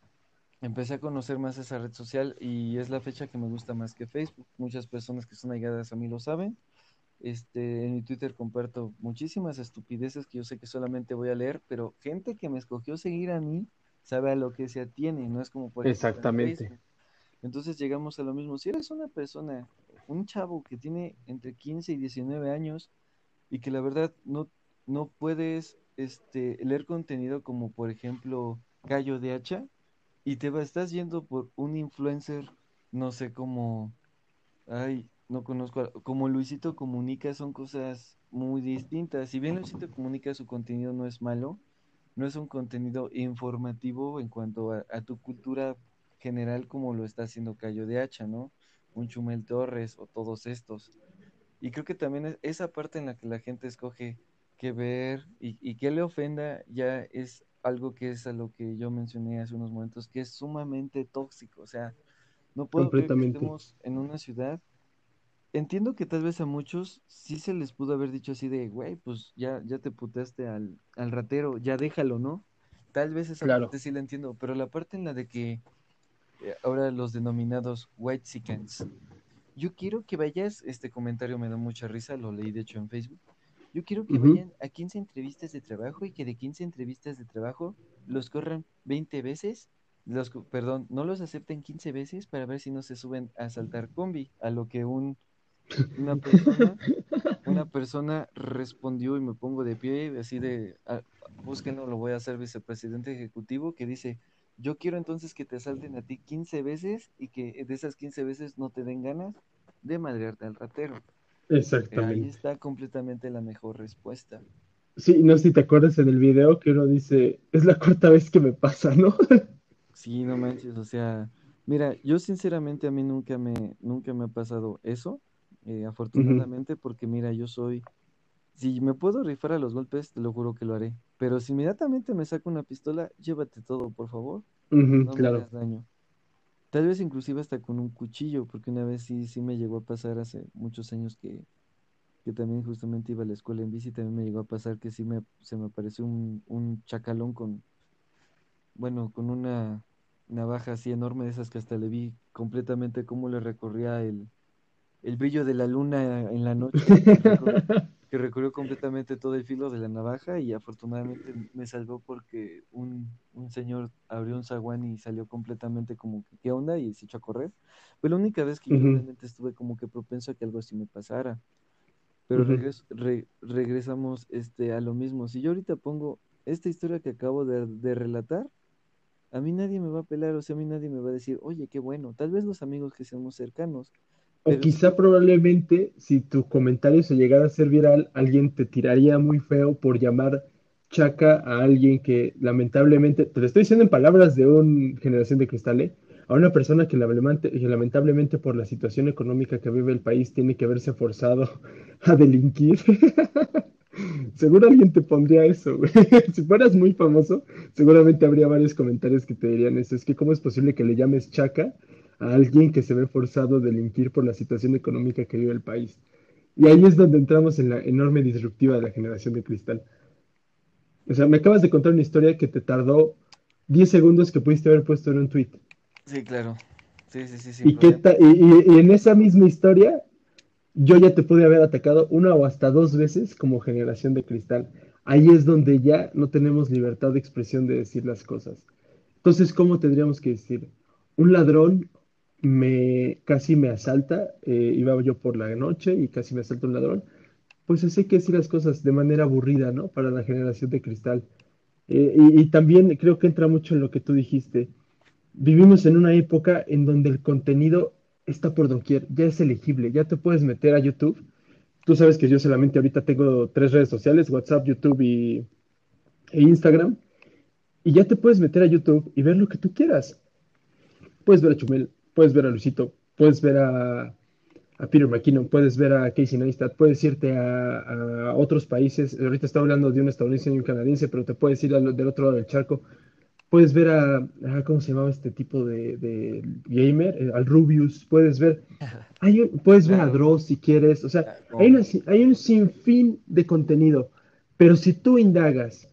[SPEAKER 2] empecé a conocer más esa red social y es la fecha que me gusta más que Facebook. Muchas personas que son allegadas a mí lo saben. Este, en mi Twitter comparto muchísimas estupideces que yo sé que solamente voy a leer, pero gente que me escogió seguir a mí sabe a lo que se atiene, no es como por
[SPEAKER 1] Exactamente.
[SPEAKER 2] Entonces llegamos a lo mismo. Si eres una persona un chavo que tiene entre 15 y 19 años y que la verdad no, no puedes este, leer contenido como por ejemplo Gallo de Hacha y te va, estás yendo por un influencer, no sé cómo, ay, no conozco, como Luisito Comunica, son cosas muy distintas. Si bien Luisito Comunica su contenido no es malo, no es un contenido informativo en cuanto a, tu cultura general como lo está haciendo Cayo de Hacha, ¿no? un Chumel Torres o todos estos. Y creo que también es esa parte en la que la gente escoge qué ver y, y que le ofenda ya es algo que es a lo que yo mencioné hace unos momentos, que es sumamente tóxico. O sea, no puedo creer que estemos en una ciudad. Entiendo que tal vez a muchos sí se les pudo haber dicho así de, güey, pues ya, ya te putaste al, al ratero, ya déjalo, ¿no? Tal vez esa parte sí la entiendo, pero la parte en la de que eh, ahora los denominados white chickens. Yo quiero que vayas, este comentario me da mucha risa, lo leí de hecho en Facebook. Yo quiero que vayan a 15 entrevistas de trabajo y que de 15 entrevistas de trabajo los corran 20 veces los, perdón, no los acepten 15 veces para ver si no se suben a saltar combi, a lo que un, una persona, una persona respondió y me pongo de pie, así de, ah, búsquenlo, lo voy a hacer vicepresidente ejecutivo, que dice, yo quiero entonces que te salten a ti 15 veces y que de esas 15 veces no te den ganas de madrearte al ratero.
[SPEAKER 1] Exactamente.
[SPEAKER 2] Ahí está completamente la mejor respuesta.
[SPEAKER 1] Sí, no sé si te acuerdas en el video que uno dice, es la cuarta vez que me pasa, ¿no?
[SPEAKER 2] Sí, no manches, o sea, mira, yo sinceramente a mí nunca me, nunca me ha pasado eso, eh, afortunadamente, porque mira, yo soy, si me puedo rifar a los golpes, te lo juro que lo haré, pero si inmediatamente me saco una pistola, llévate todo, por favor, no me hagas daño. Tal vez inclusive hasta con un cuchillo, porque una vez sí, sí me llegó a pasar hace muchos años que, que también justamente iba a la escuela en bici, también me llegó a pasar que sí me, se me apareció un, un chacalón con, bueno, con una navaja así enorme, de esas que hasta le vi completamente cómo le recorría el, el brillo de la luna en la noche, que recorrió, completamente todo el filo de la navaja y afortunadamente me salvó porque un, un señor abrió un zaguán y salió completamente como que, ¿qué onda? Y se echó a correr. Fue la única vez que yo realmente estuve como que propenso a que algo así me pasara. Pero regresamos este, a lo mismo. Si yo ahorita pongo esta historia que acabo de, de relatar, a mí nadie me va a pelar, o sea, a mí nadie me va a decir, oye, qué bueno, tal vez los amigos que seamos cercanos.
[SPEAKER 1] O quizá probablemente si tu comentario se llegara a ser viral, alguien te tiraría muy feo por llamar chaca a alguien que lamentablemente, te lo estoy diciendo en palabras de una generación de cristal, ¿eh? a una persona que lamentablemente por la situación económica que vive el país tiene que verse forzado a delinquir. Seguro alguien te pondría eso, güey. Si fueras muy famoso, seguramente habría varios comentarios que te dirían eso. Es que cómo es posible que le llames chaca a alguien que se ve forzado a delinquir por la situación económica que vive el país. Y ahí es donde entramos en la enorme disruptiva de la generación de cristal. O sea, me acabas de contar una historia que te tardó 10 segundos que pudiste haber puesto en un tweet.
[SPEAKER 2] Sí, claro. Sí, sí, sí. sí
[SPEAKER 1] y, y, y, en esa misma historia yo ya te pude haber atacado una o hasta dos veces como generación de cristal. Ahí es donde ya no tenemos libertad de expresión de decir las cosas. Entonces, ¿cómo tendríamos que decir? Un ladrón me casi me asalta, eh, iba yo por la noche y casi me asalta un ladrón. Pues así que decir las cosas de manera aburrida, ¿no? Para la generación de cristal. Eh, y también creo que entra mucho en lo que tú dijiste. Vivimos en una época en donde el contenido está por doquier, ya es elegible, ya te puedes meter a YouTube. Tú sabes que yo solamente ahorita tengo tres redes sociales, WhatsApp, YouTube y, e Instagram. Y ya te puedes meter a YouTube y ver lo que tú quieras. Puedes ver a Chumel, puedes ver a Luisito, puedes ver a, a Peter McKinnon, puedes ver a Casey Neistat, puedes irte a, otros países. Ahorita estoy hablando de un estadounidense y un canadiense, pero te puedes ir del otro lado del charco. Puedes ver a, ¿cómo se llamaba este tipo de, gamer? Eh, al Rubius, puedes ver, hay, puedes ver a Dross si quieres, o sea, hay, hay un sinfín de contenido, pero si tú indagas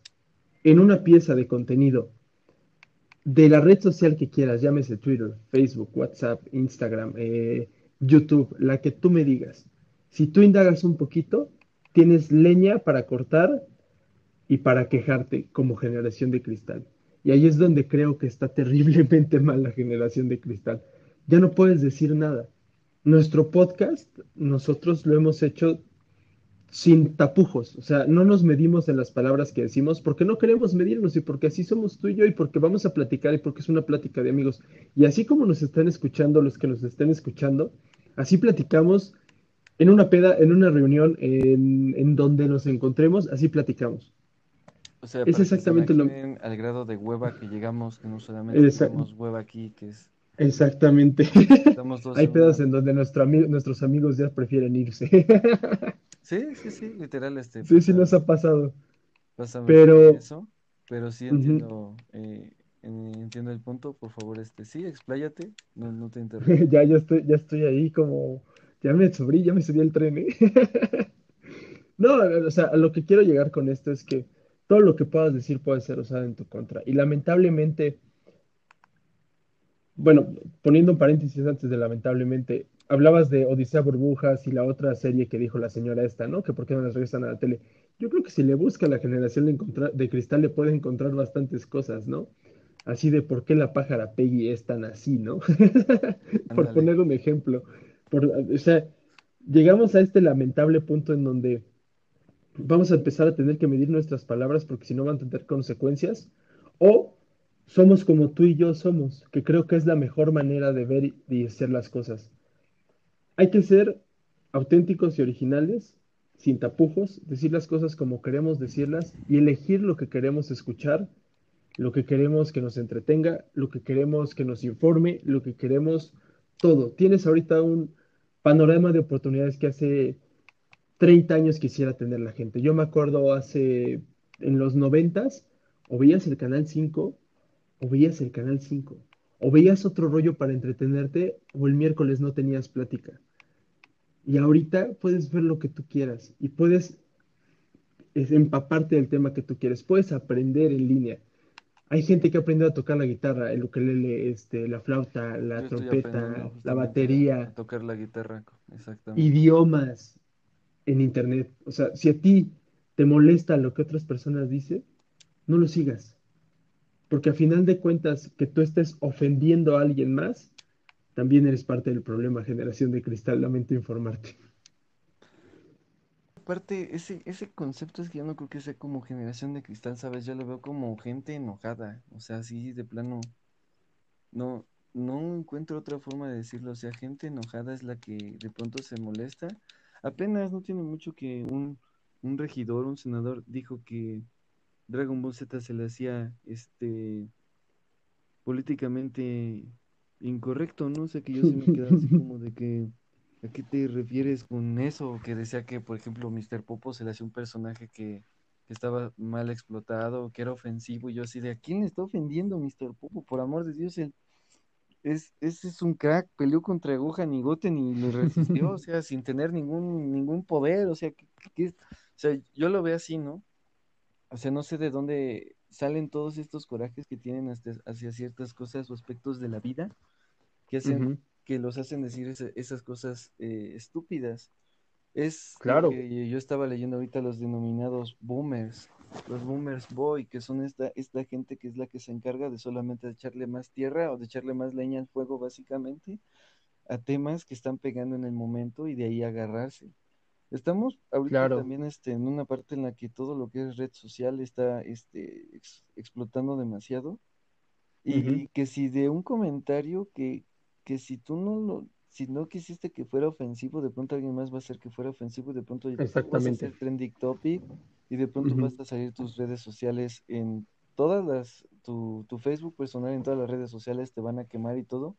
[SPEAKER 1] en una pieza de contenido de la red social que quieras, llámese Twitter, Facebook, WhatsApp, Instagram, eh, YouTube, la que tú me digas, si tú indagas un poquito, tienes leña para cortar y para quejarte como generación de cristal. Y ahí es donde creo que está terriblemente mal la generación de cristal. Ya no puedes decir nada. Nuestro podcast, nosotros lo hemos hecho sin tapujos, o sea, no nos medimos en las palabras que decimos porque no queremos medirnos y porque así somos tú y yo y porque vamos a platicar y porque es una plática de amigos. Y así como nos están escuchando los que nos estén escuchando, así platicamos en una peda, en una reunión, en, en donde nos encontremos, así platicamos.
[SPEAKER 2] O sea, es exactamente lo al grado de hueva que llegamos, que no solamente tenemos hueva aquí, que es...
[SPEAKER 1] Exactamente. Hay pedos en donde nuestro nuestros amigos ya prefieren irse.
[SPEAKER 2] sí, sí, sí, literal. Este,
[SPEAKER 1] sí, sí, nos ha pasado.
[SPEAKER 2] pero... Eso, pero sí entiendo, eh, entiendo el punto, por favor, este, sí, expláyate, no, no te interrumpo.
[SPEAKER 1] ya, ya estoy, ya estoy ahí como, ya me subí, ya me subí el tren, ¿eh? no, o sea, lo que quiero llegar con esto es que todo lo que puedas decir puede ser usado en tu contra. Y lamentablemente, bueno, poniendo un paréntesis antes de lamentablemente, hablabas de Odisea Burbujas y la otra serie que dijo la señora esta, ¿no? Que por qué no las regresan a la tele. Yo creo que si le busca la generación de, de cristal le puede encontrar bastantes cosas, ¿no? así de por qué la pájara Peggy es tan así, ¿no? Por poner un ejemplo. Por, o sea, llegamos a este lamentable punto en donde vamos a empezar a tener que medir nuestras palabras porque si no van a tener consecuencias. O somos como tú y yo somos, que creo que es la mejor manera de ver y hacer las cosas. Hay que ser auténticos y originales, sin tapujos, decir las cosas como queremos decirlas y elegir lo que queremos escuchar, lo que queremos que nos entretenga, lo que queremos que nos informe, lo que queremos todo. Tienes ahorita un panorama de oportunidades que hace 30 años quisiera tener la gente. Yo me acuerdo hace, en los noventas, o veías el Canal 5, o veías el Canal 5, o veías otro rollo para entretenerte, o el miércoles no tenías plática. Y ahorita puedes ver lo que tú quieras y puedes es, empaparte del tema que tú quieres, puedes aprender en línea. Hay gente que ha aprendido a tocar la guitarra, el ukelele, este, la flauta, la
[SPEAKER 2] Yo
[SPEAKER 1] trompeta, la
[SPEAKER 2] a,
[SPEAKER 1] batería,
[SPEAKER 2] tocar la guitarra, exactamente.
[SPEAKER 1] idiomas en internet. O sea, si a ti te molesta lo que otras personas dicen, no lo sigas. Porque a final de cuentas, que tú estés ofendiendo a alguien más, también eres parte del problema, generación de cristal, lamento informarte.
[SPEAKER 2] Aparte, ese, ese concepto es que yo no creo que sea como generación de cristal, ¿sabes? Yo lo veo como gente enojada, o sea, así de plano, no, no encuentro otra forma de decirlo, o sea, gente enojada es la que de pronto se molesta. Apenas no tiene mucho que un, un regidor, un senador, dijo que Dragon Ball Z se le hacía, este, políticamente incorrecto, ¿no? O sea, que yo sí me quedaba así como de que, ¿a qué te refieres con eso? Que decía que, por ejemplo, Mr. Popo se le hacía un personaje que, que estaba mal explotado, que era ofensivo, y yo así de, ¿a quién le está ofendiendo Mr. Popo? Por amor de Dios, es, ese es un crack, peleó contra Gohan y Goten y le resistió, o sea, sin tener ningún, ningún poder, o sea, que, que- o sea, yo lo veo así, ¿no? O sea, no sé de dónde salen todos estos corajes que tienen hasta- hacia ciertas cosas o aspectos de la vida que hacen,
[SPEAKER 1] Ujú,
[SPEAKER 2] que los hacen decir esa- esas cosas eh, estúpidas. Es
[SPEAKER 1] Claro,
[SPEAKER 2] que yo estaba leyendo ahorita, los denominados boomers, los boomers boy, que son esta, esta gente que es la que se encarga de solamente de echarle más tierra o de echarle más leña al fuego, básicamente, a temas que están pegando en el momento y de ahí agarrarse. Estamos ahorita
[SPEAKER 1] claro.
[SPEAKER 2] también este, en una parte en la que todo lo que es red social está este, ex- explotando demasiado y que si de un comentario que, que si tú no lo, si no quisiste que fuera ofensivo, de pronto alguien más va a hacer que fuera ofensivo, y de pronto tú vas a
[SPEAKER 1] Exactamente.
[SPEAKER 2] ser trending topic y de pronto vas a salir tus redes sociales en todas las, tu, tu Facebook personal en todas las redes sociales te van a quemar y todo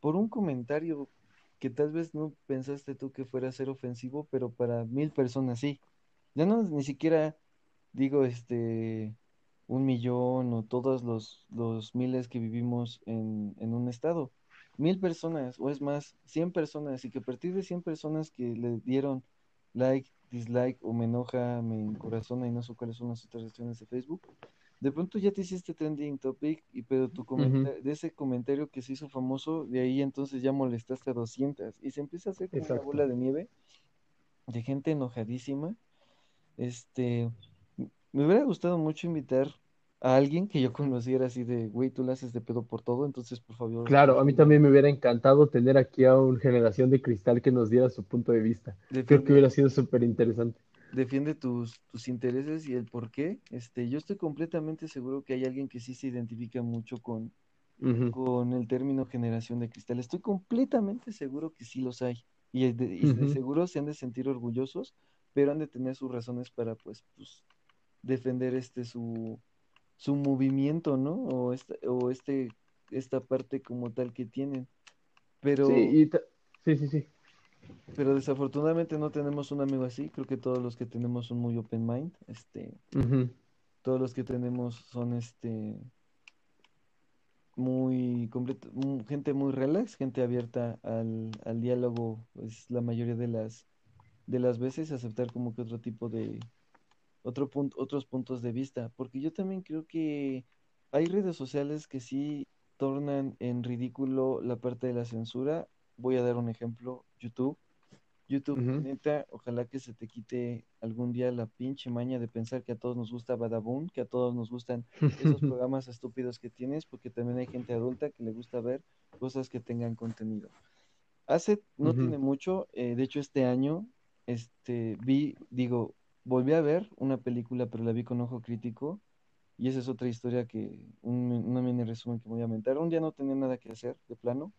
[SPEAKER 2] por un comentario que tal vez no pensaste tú que fuera a ser ofensivo, pero para mil personas sí. Ya no ni siquiera digo este un millón o todos los, los miles que vivimos en, en un estado. Mil personas, o es más, cien personas, y que a partir de cien personas que le dieron like, dislike, o me enoja, me encorazona y no sé cuáles son las otras opciones de Facebook, de pronto ya te hiciste trending topic, y pero tu
[SPEAKER 1] ujú,
[SPEAKER 2] comentario, de ese comentario que se hizo famoso, de ahí entonces ya molestaste a 200 y se empieza a hacer como una bola de nieve de gente enojadísima. Este, me hubiera gustado mucho invitar a alguien que yo conociera así de, güey, tú la haces de pedo por todo, entonces por favor,
[SPEAKER 1] Claro, a mí también me hubiera encantado tener aquí a una generación de cristal que nos diera su punto de vista. Creo que hubiera sido súper interesante.
[SPEAKER 2] defiende tus, tus intereses y el por qué. Este, yo estoy completamente seguro que hay alguien que sí se identifica mucho con, con el término generación de cristal. Estoy completamente seguro que sí los hay. Y de, y de
[SPEAKER 1] ujú.
[SPEAKER 2] seguro se han de sentir orgullosos, pero han de tener sus razones para, pues, pues defender este su su movimiento, ¿no? O esta, o este, esta parte como tal que tienen.
[SPEAKER 1] Sí,
[SPEAKER 2] Pero,
[SPEAKER 1] y sí, sí, sí.
[SPEAKER 2] pero desafortunadamente no tenemos un amigo así. Creo que todos los que tenemos son muy open mind. Este, todos los que tenemos son este muy completo, gente muy relax, gente abierta al, al diálogo, pues la mayoría de las de las veces aceptar como que otro tipo de otro punto, otros puntos de vista, porque yo también creo que hay redes sociales que sí tornan en ridículo la parte de la censura. Voy a dar un ejemplo, YouTube. YouTube, neta, ojalá que se te quite algún día la pinche maña de pensar que a todos nos gusta Badaboom, que a todos nos gustan esos programas estúpidos que tienes, porque también hay gente adulta que le gusta ver cosas que tengan contenido. Hace, no tiene mucho, eh, de hecho este año, este, vi, digo, volví a ver una película, pero la vi con ojo crítico, y esa es otra historia que, un, una mini resumen que voy a aumentar. Un día no tenía nada que hacer, de plano,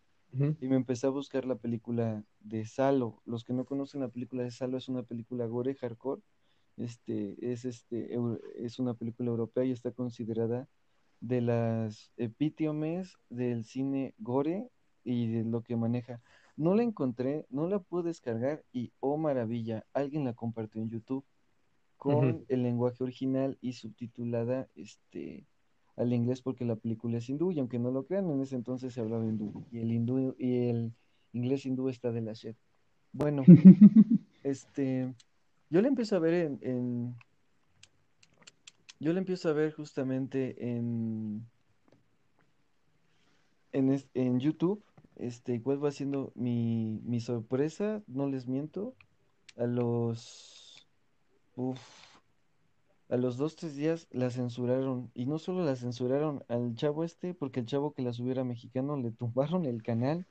[SPEAKER 2] y me empecé a buscar la película de Salo. Los que no conocen la película de Salo es una película gore hardcore. Este es este es una película europea y está considerada de las epítomes del cine gore y de lo que maneja. No la encontré, no la pude descargar y oh maravilla, alguien la compartió en YouTube con el lenguaje original y subtitulada este, al inglés porque la película es hindú y aunque no lo crean, en ese entonces se hablaba hindú y el hindú y el inglés hindú está de la shit. Bueno, este, yo la empiezo a ver en, en- yo la empiezo a ver justamente en, en, en YouTube. Este, ¿cuál va siendo mi, mi sorpresa? No les miento. A los, uf, A los dos, tres días la censuraron. Y no solo la censuraron al chavo este, porque el chavo que la subió era mexicano, le tumbaron el canal.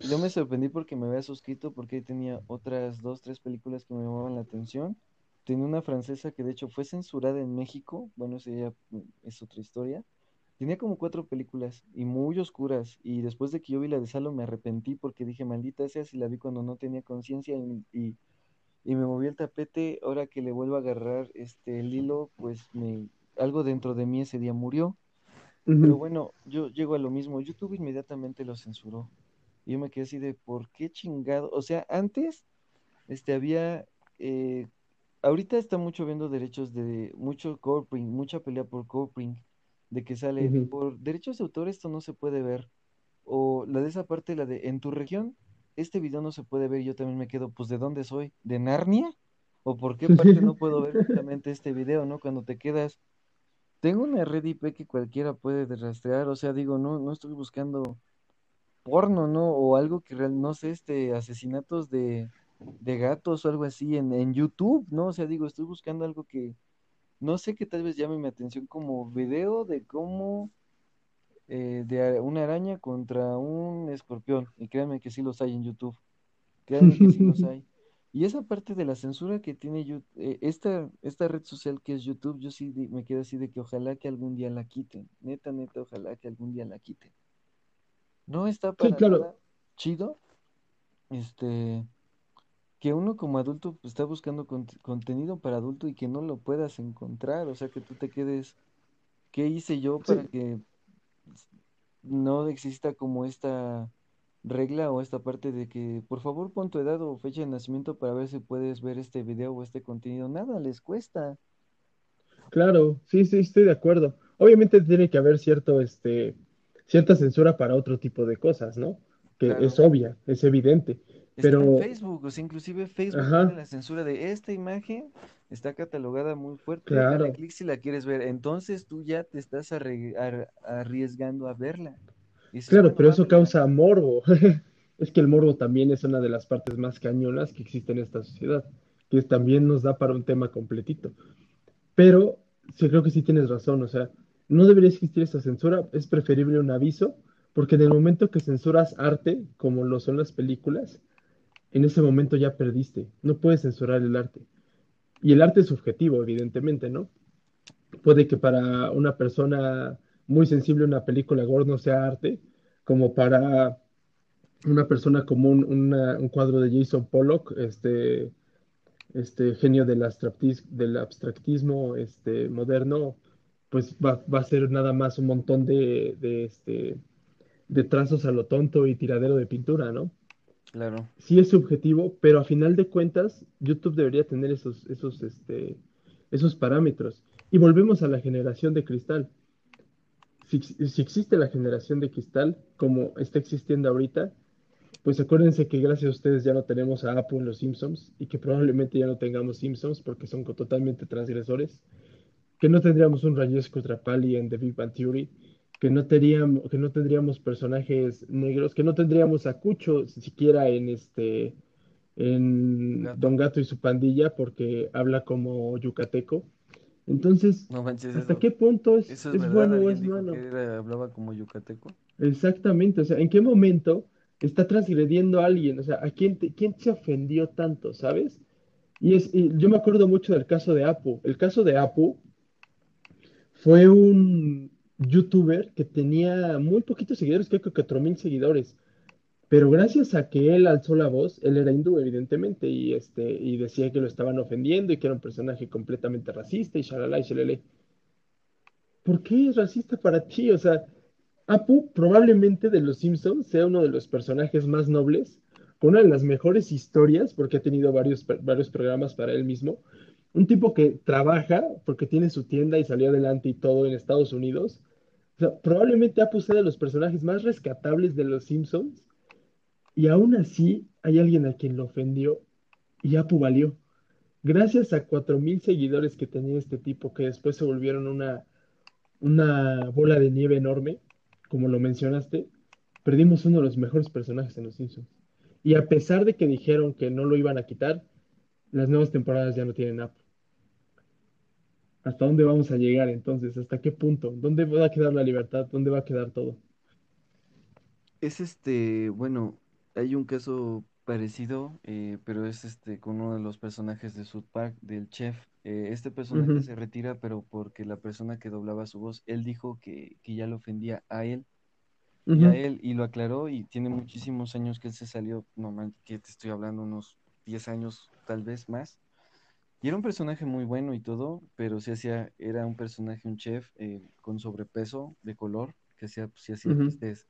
[SPEAKER 2] Yo me sorprendí porque me había suscrito, porque ahí tenía otras dos, tres películas que me llamaban la atención. Tenía una francesa que de hecho fue censurada en México. Bueno, esa ya es otra historia. Tenía como cuatro películas y muy oscuras. Y después de que yo vi la de Salo me arrepentí porque dije, maldita sea si la vi cuando no tenía conciencia y y me moví el tapete, ahora que le vuelvo a agarrar este el hilo, pues me algo dentro de mí ese día murió. Pero bueno, yo llego a lo mismo, YouTube inmediatamente lo censuró. Y yo me quedé así de, ¿por qué chingado? O sea, antes este había eh, ahorita está mucho viendo derechos de mucho corporate, mucha pelea por corporate, de que sale por derechos de autor esto no se puede ver. O la de esa parte, la de en tu región, este video no se puede ver. Yo también me quedo, pues, ¿de dónde soy? ¿De Narnia? ¿O por qué parte no puedo ver justamente este video, ¿no? Cuando te quedas, tengo una red IP que cualquiera puede rastrear, o sea, digo, no, no estoy buscando porno, ¿no? O algo que real, no sé, este, asesinatos de, de gatos o algo así en, en YouTube, ¿no? O sea, digo, estoy buscando algo que no sé que tal vez llame mi atención como video de cómo eh, de una araña contra un escorpión. Y créanme que sí los hay en YouTube. Créanme que sí los hay. Y esa parte de la censura que tiene Yu- eh, esta, esta red social que es YouTube, yo sí me quedo así de que ojalá que algún día la quiten. Neta, neta, ojalá que algún día la quiten. No está
[SPEAKER 1] Sí,
[SPEAKER 2] para
[SPEAKER 1] claro,
[SPEAKER 2] nada chido, este, que uno como adulto está buscando cont- contenido para adulto y que no lo puedas encontrar. O sea, que tú te quedes, ¿qué hice yo para
[SPEAKER 1] sí,
[SPEAKER 2] que no exista como esta regla o esta parte de que por favor pon tu edad o fecha de nacimiento para ver si puedes ver este video o este contenido. Nada les cuesta.
[SPEAKER 1] claro, sí, sí, estoy de acuerdo. Obviamente tiene que haber cierto, este, cierta censura para otro tipo de cosas, ¿no? Que es obvia, es evidente,
[SPEAKER 2] Está en
[SPEAKER 1] pero,
[SPEAKER 2] Facebook, o sea, inclusive Facebook tiene la censura de esta imagen, está catalogada muy fuerte, dale
[SPEAKER 1] claro,
[SPEAKER 2] clic si la quieres ver. Entonces tú ya te estás arriesgando a verla. Dices,
[SPEAKER 1] claro,
[SPEAKER 2] bueno,
[SPEAKER 1] pero eso causa morbo. Es que el morbo también es una de las partes más cañonas que existe en esta sociedad, que también nos da para un tema completito. Pero sí creo que sí tienes razón, o sea, no debería existir esta censura, es preferible un aviso, porque en el momento que censuras arte, como lo son las películas, en ese momento ya perdiste, no puedes censurar el arte. Y el arte es subjetivo, evidentemente, ¿no? Puede que para una persona muy sensible una película gore no sea arte, como para una persona común un cuadro de Jason Pollock, este, este genio del, del abstractismo este, moderno, pues va, a ser nada más un montón de, este, de trazos a lo tonto y tiradero de pintura, ¿no?
[SPEAKER 2] Claro,
[SPEAKER 1] Sí es subjetivo, pero a final de cuentas, YouTube debería tener esos, esos, este, esos parámetros. Y volvemos a la generación de cristal. Si, si existe la generación de cristal, como está existiendo ahorita, pues acuérdense que gracias a ustedes ya no tenemos a Apu en los Simpsons y que probablemente ya no tengamos Simpsons porque son totalmente transgresores, que no tendríamos un Rajesh Kutrapali en The Big Bang Theory, que no tendríamos, que no tendríamos personajes negros, que no tendríamos a Cucho siquiera en este en
[SPEAKER 2] Gato.
[SPEAKER 1] Don Gato y su pandilla porque habla como yucateco. Entonces,
[SPEAKER 2] No manches,
[SPEAKER 1] ¿hasta
[SPEAKER 2] eso.
[SPEAKER 1] qué punto es,
[SPEAKER 2] es
[SPEAKER 1] bueno o es malo?
[SPEAKER 2] hablaba como yucateco.
[SPEAKER 1] Exactamente, o sea, ¿en qué momento está transgrediendo a alguien? O sea, ¿a quién, te- quién se ofendió tanto, sabes? Y es, y yo me acuerdo mucho del caso de Apu. El caso de Apu fue un youtuber que tenía muy poquitos seguidores, creo que 4000 seguidores. Pero gracias a que él alzó la voz, él era hindú, evidentemente, y, este, y decía que lo estaban ofendiendo y que era un personaje completamente racista y shalala y shalele. ¿Por qué es racista para ti? O sea, Apu probablemente de los Simpsons sea uno de los personajes más nobles, una de las mejores historias, porque ha tenido varios, varios programas para él mismo. Un tipo que trabaja porque tiene su tienda y salió adelante y todo en Estados Unidos. O sea, probablemente Apu sea de los personajes más rescatables de los Simpsons y aún así hay alguien a quien lo ofendió y Apu valió. Gracias a 4000 seguidores que tenía este tipo, que después se volvieron una, una bola de nieve enorme, como lo mencionaste, perdimos uno de los mejores personajes en Los Simpsons. Y a pesar de que dijeron que no lo iban a quitar, las nuevas temporadas ya no tienen Apu. ¿Hasta dónde vamos a llegar entonces? ¿Hasta qué punto? ¿Dónde va a quedar la libertad? ¿Dónde va a quedar todo?
[SPEAKER 2] Es este, bueno, hay un caso parecido, eh, pero es este con uno de los personajes de South Park, del chef. Eh, este personaje
[SPEAKER 1] Ujú,
[SPEAKER 2] se retira, pero porque la persona que doblaba su voz, él dijo que, que ya le ofendía a él y a
[SPEAKER 1] ujú,
[SPEAKER 2] él, y lo aclaró, y tiene muchísimos años que él se salió, no man, que te estoy hablando, unos 10 años, tal vez más. Y era un personaje muy bueno y todo, pero sí hacía, era un personaje, un chef eh, con sobrepeso de color, que hacía, pues, sí hacía chistes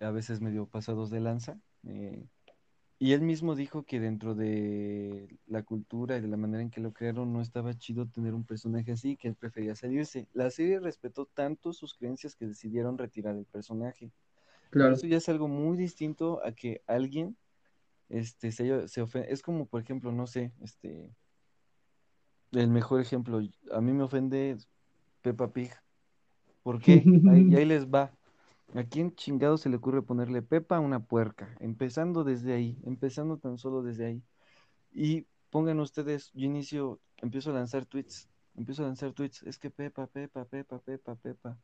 [SPEAKER 2] a veces medio pasados de lanza. eh, y él mismo dijo que dentro de la cultura y de la manera en que lo crearon no estaba chido tener un personaje así, que él prefería salirse. La serie respetó tanto sus creencias que decidieron retirar el personaje. Pero
[SPEAKER 1] Claro.
[SPEAKER 2] eso ya es algo muy distinto a que alguien este, se, se ofende. Es como, por ejemplo, no sé, este, el mejor ejemplo, a mí me ofende Peppa Pig. ¿Por qué? Ahí, y ahí les va. ¿A quién chingado se le ocurre ponerle Pepa a una puerca? Empezando desde ahí, empezando tan solo desde ahí. Y pongan ustedes, yo inicio, empiezo a lanzar tweets, empiezo a lanzar tweets, es que Pepa, Pepa, Pepa, Pepa, Pepa.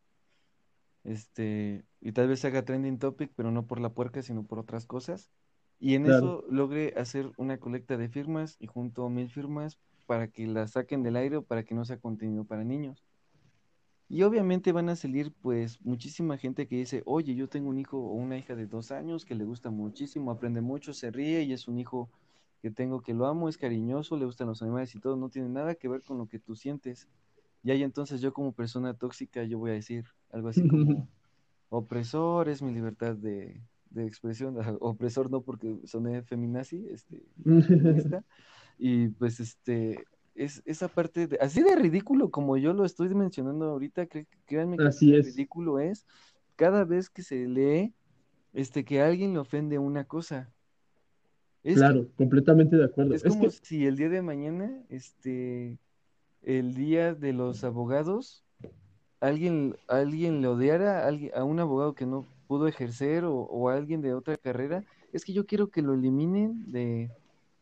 [SPEAKER 2] Este, y tal vez se haga trending topic, pero no por la puerca, sino por otras cosas. Y en
[SPEAKER 1] Claro.
[SPEAKER 2] eso logré hacer una colecta de firmas y junto mil firmas para que la saquen del aire o para que no sea contenido para niños. Y obviamente van a salir pues muchísima gente que dice, oye, yo tengo un hijo o una hija de dos años que le gusta muchísimo, aprende mucho, se ríe y es un hijo que tengo que lo amo, es cariñoso, le gustan los animales y todo, no tiene nada que ver con lo que tú sientes. Y ahí entonces yo como persona tóxica, yo voy a decir algo así como, opresor es mi libertad de, de expresión, opresor no porque soné feminazi, este, feminista, y pues este, es esa parte de, así de ridículo como yo lo estoy mencionando ahorita, cre- créanme que así
[SPEAKER 1] es.
[SPEAKER 2] ridículo es cada vez que se lee este que alguien le ofende una cosa. Es
[SPEAKER 1] Claro, completamente de acuerdo.
[SPEAKER 2] es
[SPEAKER 1] Es
[SPEAKER 2] como
[SPEAKER 1] que,
[SPEAKER 2] si el día de mañana, este, el día de los abogados, alguien, alguien le odiara a, a un abogado que no pudo ejercer o, o a alguien de otra carrera, es que yo quiero que lo eliminen de,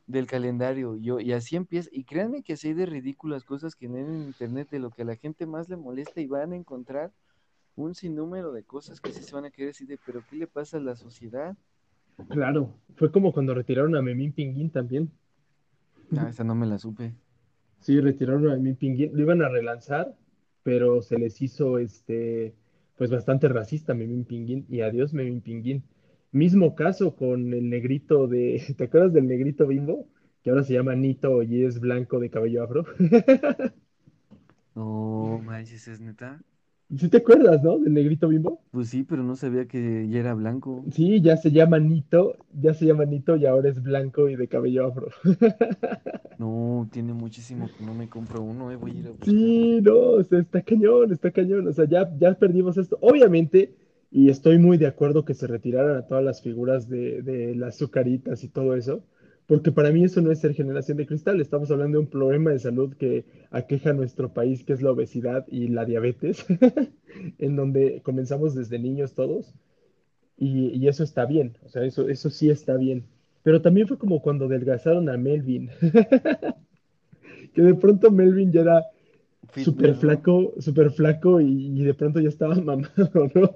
[SPEAKER 2] del calendario. Yo, y así empieza. Y créanme que así hay de ridículas cosas que en internet de lo que a la gente más le molesta y van a encontrar un sinnúmero de cosas que sí se van a querer decir de, pero ¿qué le pasa a la sociedad?
[SPEAKER 1] claro, fue como cuando retiraron a Memín Pinguín también.
[SPEAKER 2] Ah, esa no me la supe.
[SPEAKER 1] Sí, retiraron a Memín Pinguín. Lo iban a relanzar, pero se les hizo este, pues bastante racista Memín Pinguín. Y adiós Memín Pinguín. Mismo caso con el negrito de, ¿te acuerdas del negrito Bimbo? Que ahora se llama Nito y es blanco de cabello afro.
[SPEAKER 2] No, manches, es neta.
[SPEAKER 1] ¿Sí te acuerdas, no? Del negrito Bimbo.
[SPEAKER 2] Pues sí, pero no sabía que ya era blanco.
[SPEAKER 1] Sí, ya se llama Nito, ya se llama Nito y ahora es blanco y de cabello afro.
[SPEAKER 2] No, tiene muchísimo que no me compro uno, eh. Voy a ir a buscar.
[SPEAKER 1] Sí, no, o sea, está cañón, está cañón. O sea, ya, ya perdimos esto. Obviamente, y estoy muy de acuerdo que se retiraran a todas las figuras de, las azucaritas y todo eso, porque para mí eso no es ser generación de cristal. Estamos hablando de un problema de salud que aqueja a nuestro país, que es la obesidad y la diabetes, en donde comenzamos desde niños todos, y, y eso está bien. O sea, eso, eso sí está bien. Pero también fue como cuando adelgazaron a Melvin. que de pronto Melvin ya era súper flaco, súper flaco y, de pronto ya estaba mamado, ¿no?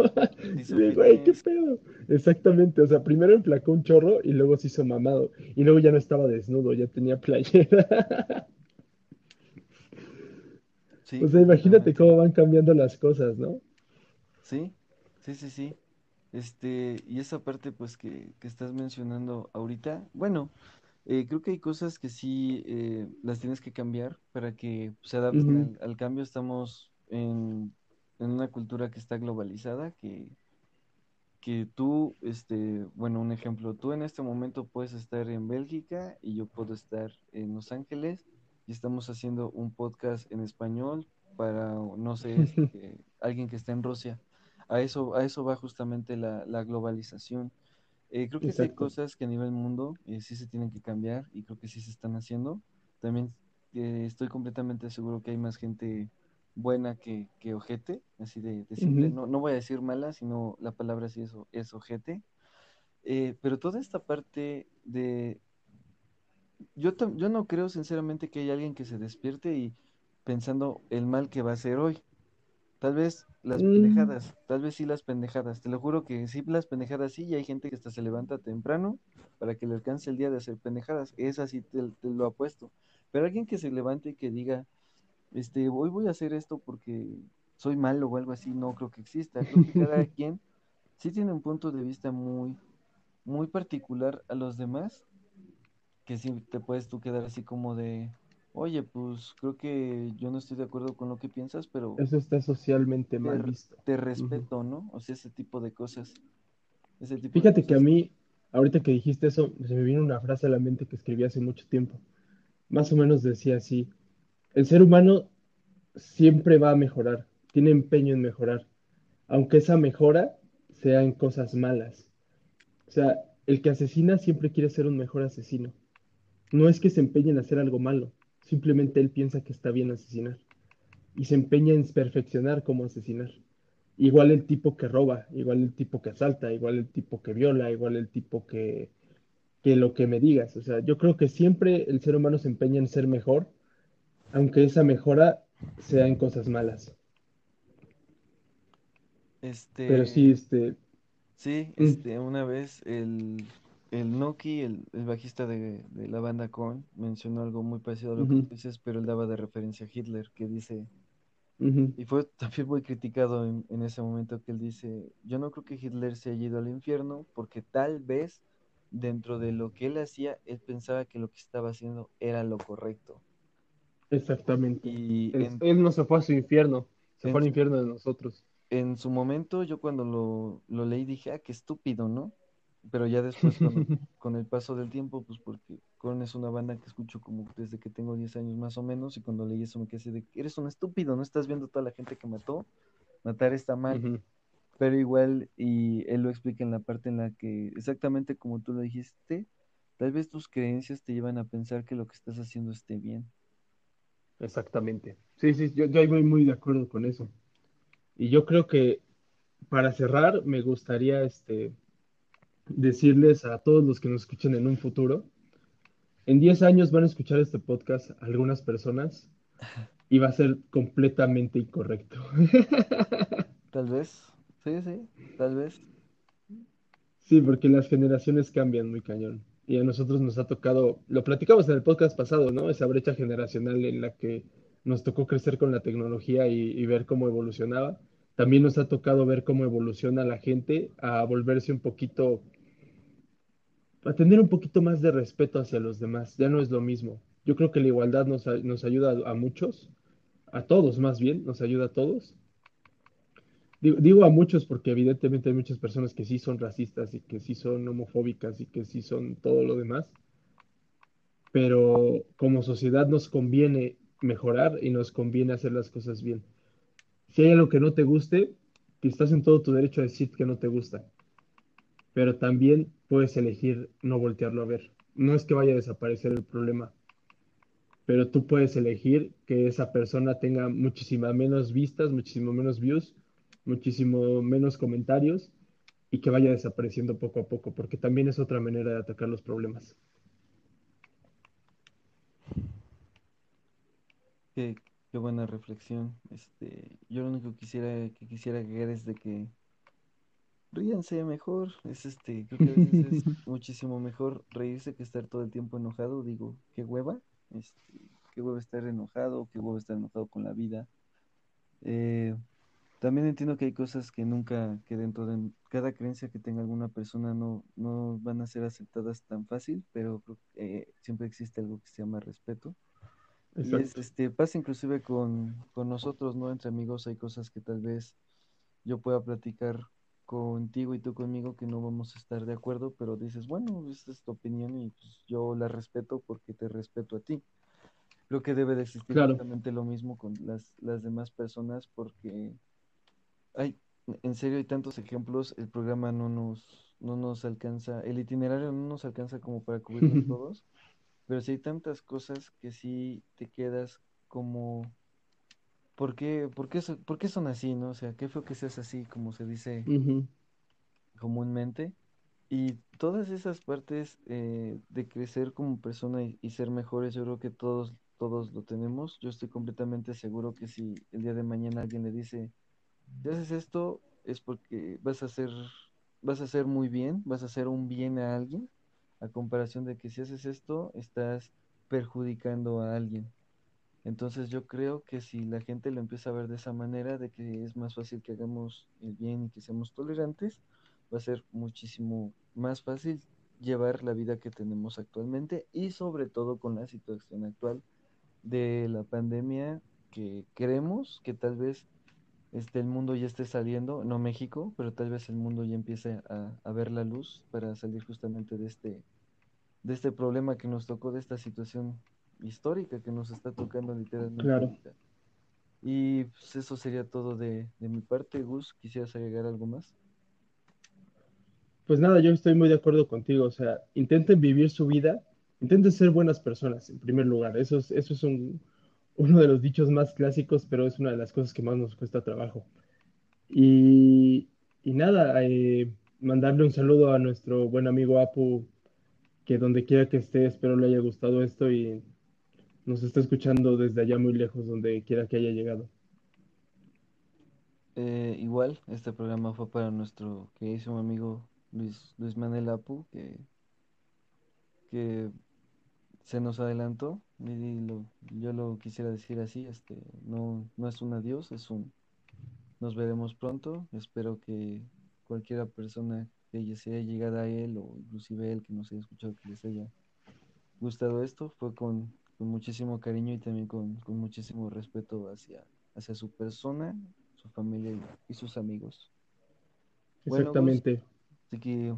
[SPEAKER 1] Sí, güey, qué pedo. Exactamente, o sea, primero enflacó un chorro y luego se hizo mamado. Y luego ya no estaba desnudo, ya tenía playera. o sea, imagínate cómo van cambiando las cosas, ¿no?
[SPEAKER 2] Sí, sí, sí, sí. Este, y esa parte pues que, que estás mencionando ahorita, bueno, eh, creo que hay cosas que sí eh, las tienes que cambiar para que se adapten al, cambio. Estamos en, una cultura que está globalizada, que, que tú, este, bueno, un ejemplo, tú en este momento puedes estar en Bélgica y yo puedo estar en Los Ángeles y estamos haciendo un podcast en español para, no sé, este, alguien que está en Rusia. A eso, a eso va justamente la, la globalización. Eh, creo que hay cosas que a nivel mundo eh, sí se tienen que cambiar y creo que sí se están haciendo. También eh, estoy completamente seguro que hay más gente buena que, que ojete, así de, simple. no, no voy a decir mala, sino la palabra sí es, es ojete. pero toda esta parte de... Yo, yo no creo sinceramente que haya alguien que se despierte y pensando el mal que va a hacer hoy. Tal vez las mm. pendejadas, tal vez sí las pendejadas. Te lo juro que sí las pendejadas sí, y hay gente que hasta se levanta temprano para que le alcance el día de hacer pendejadas. Esa sí te, lo apuesto. Pero alguien que se levante y que diga, este, hoy voy a hacer esto porque soy malo o algo así, no creo que exista. Creo que cada quien sí tiene un punto de vista muy, muy particular a los demás, que sí te puedes tú quedar así como de, Oye, pues creo que yo no estoy de acuerdo con lo que piensas, pero...
[SPEAKER 1] Eso está socialmente mal visto.
[SPEAKER 2] Te respeto, ¿no? O sea, ese tipo de cosas.
[SPEAKER 1] Fíjate que a mí, ahorita que dijiste eso, se me vino una frase a la mente que escribí hace mucho tiempo. Más o menos decía así, el ser humano siempre va a mejorar, tiene empeño en mejorar, aunque esa mejora sea en cosas malas. O sea, el que asesina siempre quiere ser un mejor asesino. No es que se empeñe en hacer algo malo, Simplemente él piensa que está bien asesinar y se empeña en perfeccionar cómo asesinar. Igual el tipo que roba, igual el tipo que asalta, igual el tipo que viola, igual el tipo que, que lo que me digas. O sea, yo creo que siempre el ser humano se empeña en ser mejor, aunque esa mejora sea en cosas malas.
[SPEAKER 2] Este...
[SPEAKER 1] Pero sí, este...
[SPEAKER 2] Sí, mm. este, una vez el, el Noki, el, bajista de, la banda Korn, mencionó algo muy parecido a lo que dices, pero él daba de referencia a Hitler, que dice, y fue también muy criticado en, ese momento que él dice, yo no creo que Hitler se haya ido al infierno, porque tal vez dentro de lo que él hacía, él pensaba que lo que estaba haciendo era lo correcto.
[SPEAKER 1] Exactamente. Y él no se fue a su infierno, se fue al infierno de nosotros.
[SPEAKER 2] En su momento, yo cuando lo, lo leí dije, ah, qué estúpido, ¿no? Pero ya después, con, el paso del tiempo, pues porque Korn es una banda que escucho como desde que tengo 10 años más o menos, y cuando leí eso me quedé de, eres un estúpido, no estás viendo toda la gente que mató, matar está mal. Pero igual, y él lo explica en la parte en la que, exactamente como tú lo dijiste, tal vez tus creencias te llevan a pensar que lo que estás haciendo esté bien.
[SPEAKER 1] Exactamente. Sí, sí, yo, yo voy muy de acuerdo con eso. Y yo creo que para cerrar, me gustaría este, decirles a todos los que nos escuchen en un futuro, en 10 años van a escuchar este podcast algunas personas y va a ser completamente incorrecto.
[SPEAKER 2] Tal vez, sí, sí, tal vez.
[SPEAKER 1] Sí, porque las generaciones cambian muy cañón. Y a nosotros nos ha tocado, lo platicamos en el podcast pasado, ¿no? Esa brecha generacional en la que nos tocó crecer con la tecnología y, y ver cómo evolucionaba. También nos ha tocado ver cómo evoluciona la gente a volverse un poquito a tener un poquito más de respeto hacia los demás. Ya no es lo mismo. Yo creo que la igualdad nos, ayuda a, muchos, a todos más bien, nos ayuda a todos. Digo, a muchos porque evidentemente hay muchas personas que sí son racistas y que sí son homofóbicas y que sí son todo lo demás. Pero como sociedad nos conviene mejorar y nos conviene hacer las cosas bien. Si hay algo que no te guste, que estás en todo tu derecho a decir que no te gusta pero también puedes elegir no voltearlo a ver. No es que vaya a desaparecer el problema, pero tú puedes elegir que esa persona tenga muchísimas menos vistas, muchísimo menos views, muchísimo menos comentarios y que vaya desapareciendo poco a poco, porque también es otra manera de atacar los problemas.
[SPEAKER 2] Qué buena reflexión. Este, yo lo único que quisiera que quisiera agregar es de que ríanse mejor. Es este, creo que a veces es muchísimo mejor reírse que estar todo el tiempo enojado. Digo, qué hueva. Este, qué hueva estar enojado, qué hueva estar enojado con la vida. Eh, también entiendo que hay cosas que nunca, que dentro de cada creencia que tenga alguna persona no, no van a ser aceptadas tan fácil, pero creo que eh, siempre existe algo que se llama respeto. Y es, este, pasa inclusive con, con nosotros, ¿no? Entre amigos hay cosas que tal vez yo pueda platicar contigo y tú conmigo que no vamos a estar de acuerdo, pero dices, bueno, esta es tu opinión y pues yo la respeto porque te respeto a ti. Creo que debe de existir
[SPEAKER 1] Claro,
[SPEAKER 2] justamente lo mismo con las, las demás personas porque hay, en serio, hay tantos ejemplos, el programa no nos, no nos alcanza, el itinerario no nos alcanza como para cubrirlos todos, pero sí hay tantas cosas que sí te quedas como, ¿por qué, por qué, so- por qué son así, no? O sea, qué feo que seas así, como se dice comúnmente. Y todas esas partes eh, de crecer como persona y, y ser mejores, yo creo que todos, todos lo tenemos. Yo estoy completamente seguro que si el día de mañana alguien le dice, si haces esto, es porque vas a hacer, vas a hacer muy bien, vas a hacer un bien a alguien, a comparación de que si haces esto, estás perjudicando a alguien. Entonces yo creo que si la gente lo empieza a ver de esa manera, de que es más fácil que hagamos el bien y que seamos tolerantes, va a ser muchísimo más fácil llevar la vida que tenemos actualmente y sobre todo con la situación actual de la pandemia que creemos que tal vez este, el mundo ya esté saliendo, no México, pero tal vez el mundo ya empiece a, a ver la luz para salir justamente de este, de este problema que nos tocó, de esta situación histórica que nos está tocando literalmente
[SPEAKER 1] claro.
[SPEAKER 2] Y pues, eso sería todo de, de mi parte, Gus. ¿Quisieras agregar algo más?
[SPEAKER 1] Pues nada, yo estoy muy de acuerdo contigo. O sea, intenten vivir su vida, intenten ser buenas personas en primer lugar. Eso es, eso es un, uno de los dichos más clásicos, pero es una de las cosas que más nos cuesta trabajo. Y, y nada, eh, mandarle un saludo a nuestro buen amigo Apu, que donde quiera que esté, espero le haya gustado esto y nos está escuchando desde allá muy lejos, donde quiera que haya llegado.
[SPEAKER 2] Eh, igual, este programa fue para nuestro queridísimo amigo Luis, Luis Manuel Apu, que, que se nos adelantó. Y lo- yo lo quisiera decir así, este, no, no es un adiós, es un nos veremos pronto. Espero que cualquiera persona que ya sea llegada a él o inclusive él que nos haya escuchado que les haya gustado esto, fue con, con muchísimo cariño y también con, con muchísimo respeto hacia, hacia su persona, su familia y, y sus amigos. Bueno,
[SPEAKER 1] Exactamente.
[SPEAKER 2] así que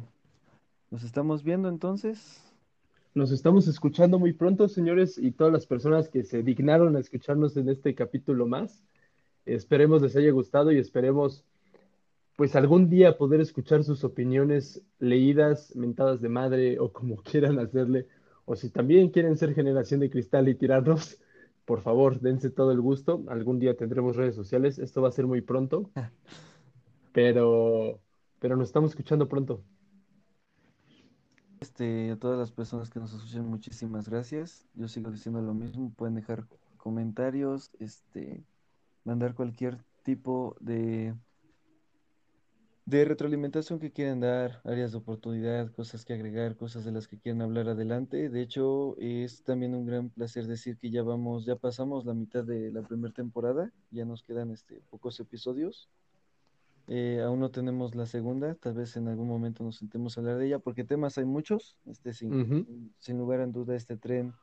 [SPEAKER 2] nos estamos viendo entonces.
[SPEAKER 1] Nos estamos escuchando muy pronto, señores, y todas las personas que se dignaron a escucharnos en este capítulo más. Esperemos les haya gustado y esperemos, pues algún día poder escuchar sus opiniones leídas, mentadas de madre o como quieran hacerle. O si también quieren ser generación de cristal y tirarnos, por favor, dense todo el gusto. Algún día tendremos redes sociales. Esto va a ser muy pronto, pero, pero nos estamos escuchando pronto.
[SPEAKER 2] Este, a todas las personas que nos escuchan, muchísimas gracias. Yo sigo diciendo lo mismo. Pueden dejar comentarios, este, mandar cualquier tipo de, de retroalimentación que quieran dar, áreas de oportunidad, cosas que agregar, cosas de las que quieran hablar adelante. De hecho, es también un gran placer decir que ya vamos, ya pasamos la mitad de la primera temporada. Ya nos quedan este, pocos episodios. Eh, aún no tenemos la segunda, tal vez en algún momento nos sentemos a hablar de ella, porque temas hay muchos, este, sin- sin lugar a duda este tren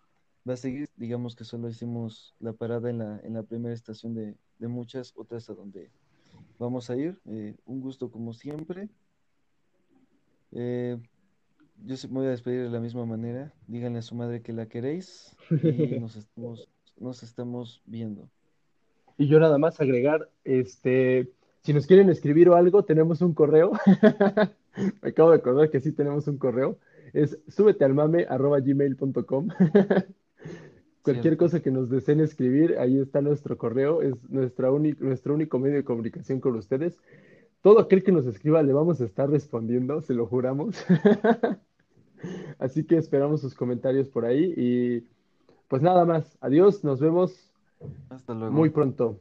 [SPEAKER 2] va a seguir, digamos que solo hicimos la parada en la, en la primera estación de, de muchas otras a donde vamos a ir, Eh, un gusto como siempre, Eh, yo me voy a despedir de la misma manera, díganle a su madre que la queréis y nos estamos, nos estamos viendo.
[SPEAKER 1] Y yo nada más agregar, este, si nos quieren escribir o algo, tenemos un correo. Me acabo de acordar que sí tenemos un correo. Es súbetealmame@gmail.com. Cualquier cosa que nos deseen escribir, ahí está nuestro correo. Es nuestra nuestro único medio de comunicación con ustedes. todo aquel que nos escriba le vamos a estar respondiendo, se lo juramos. Así que esperamos sus comentarios por ahí y pues nada más. Adiós, nos vemos
[SPEAKER 2] Hasta luego.
[SPEAKER 1] muy pronto.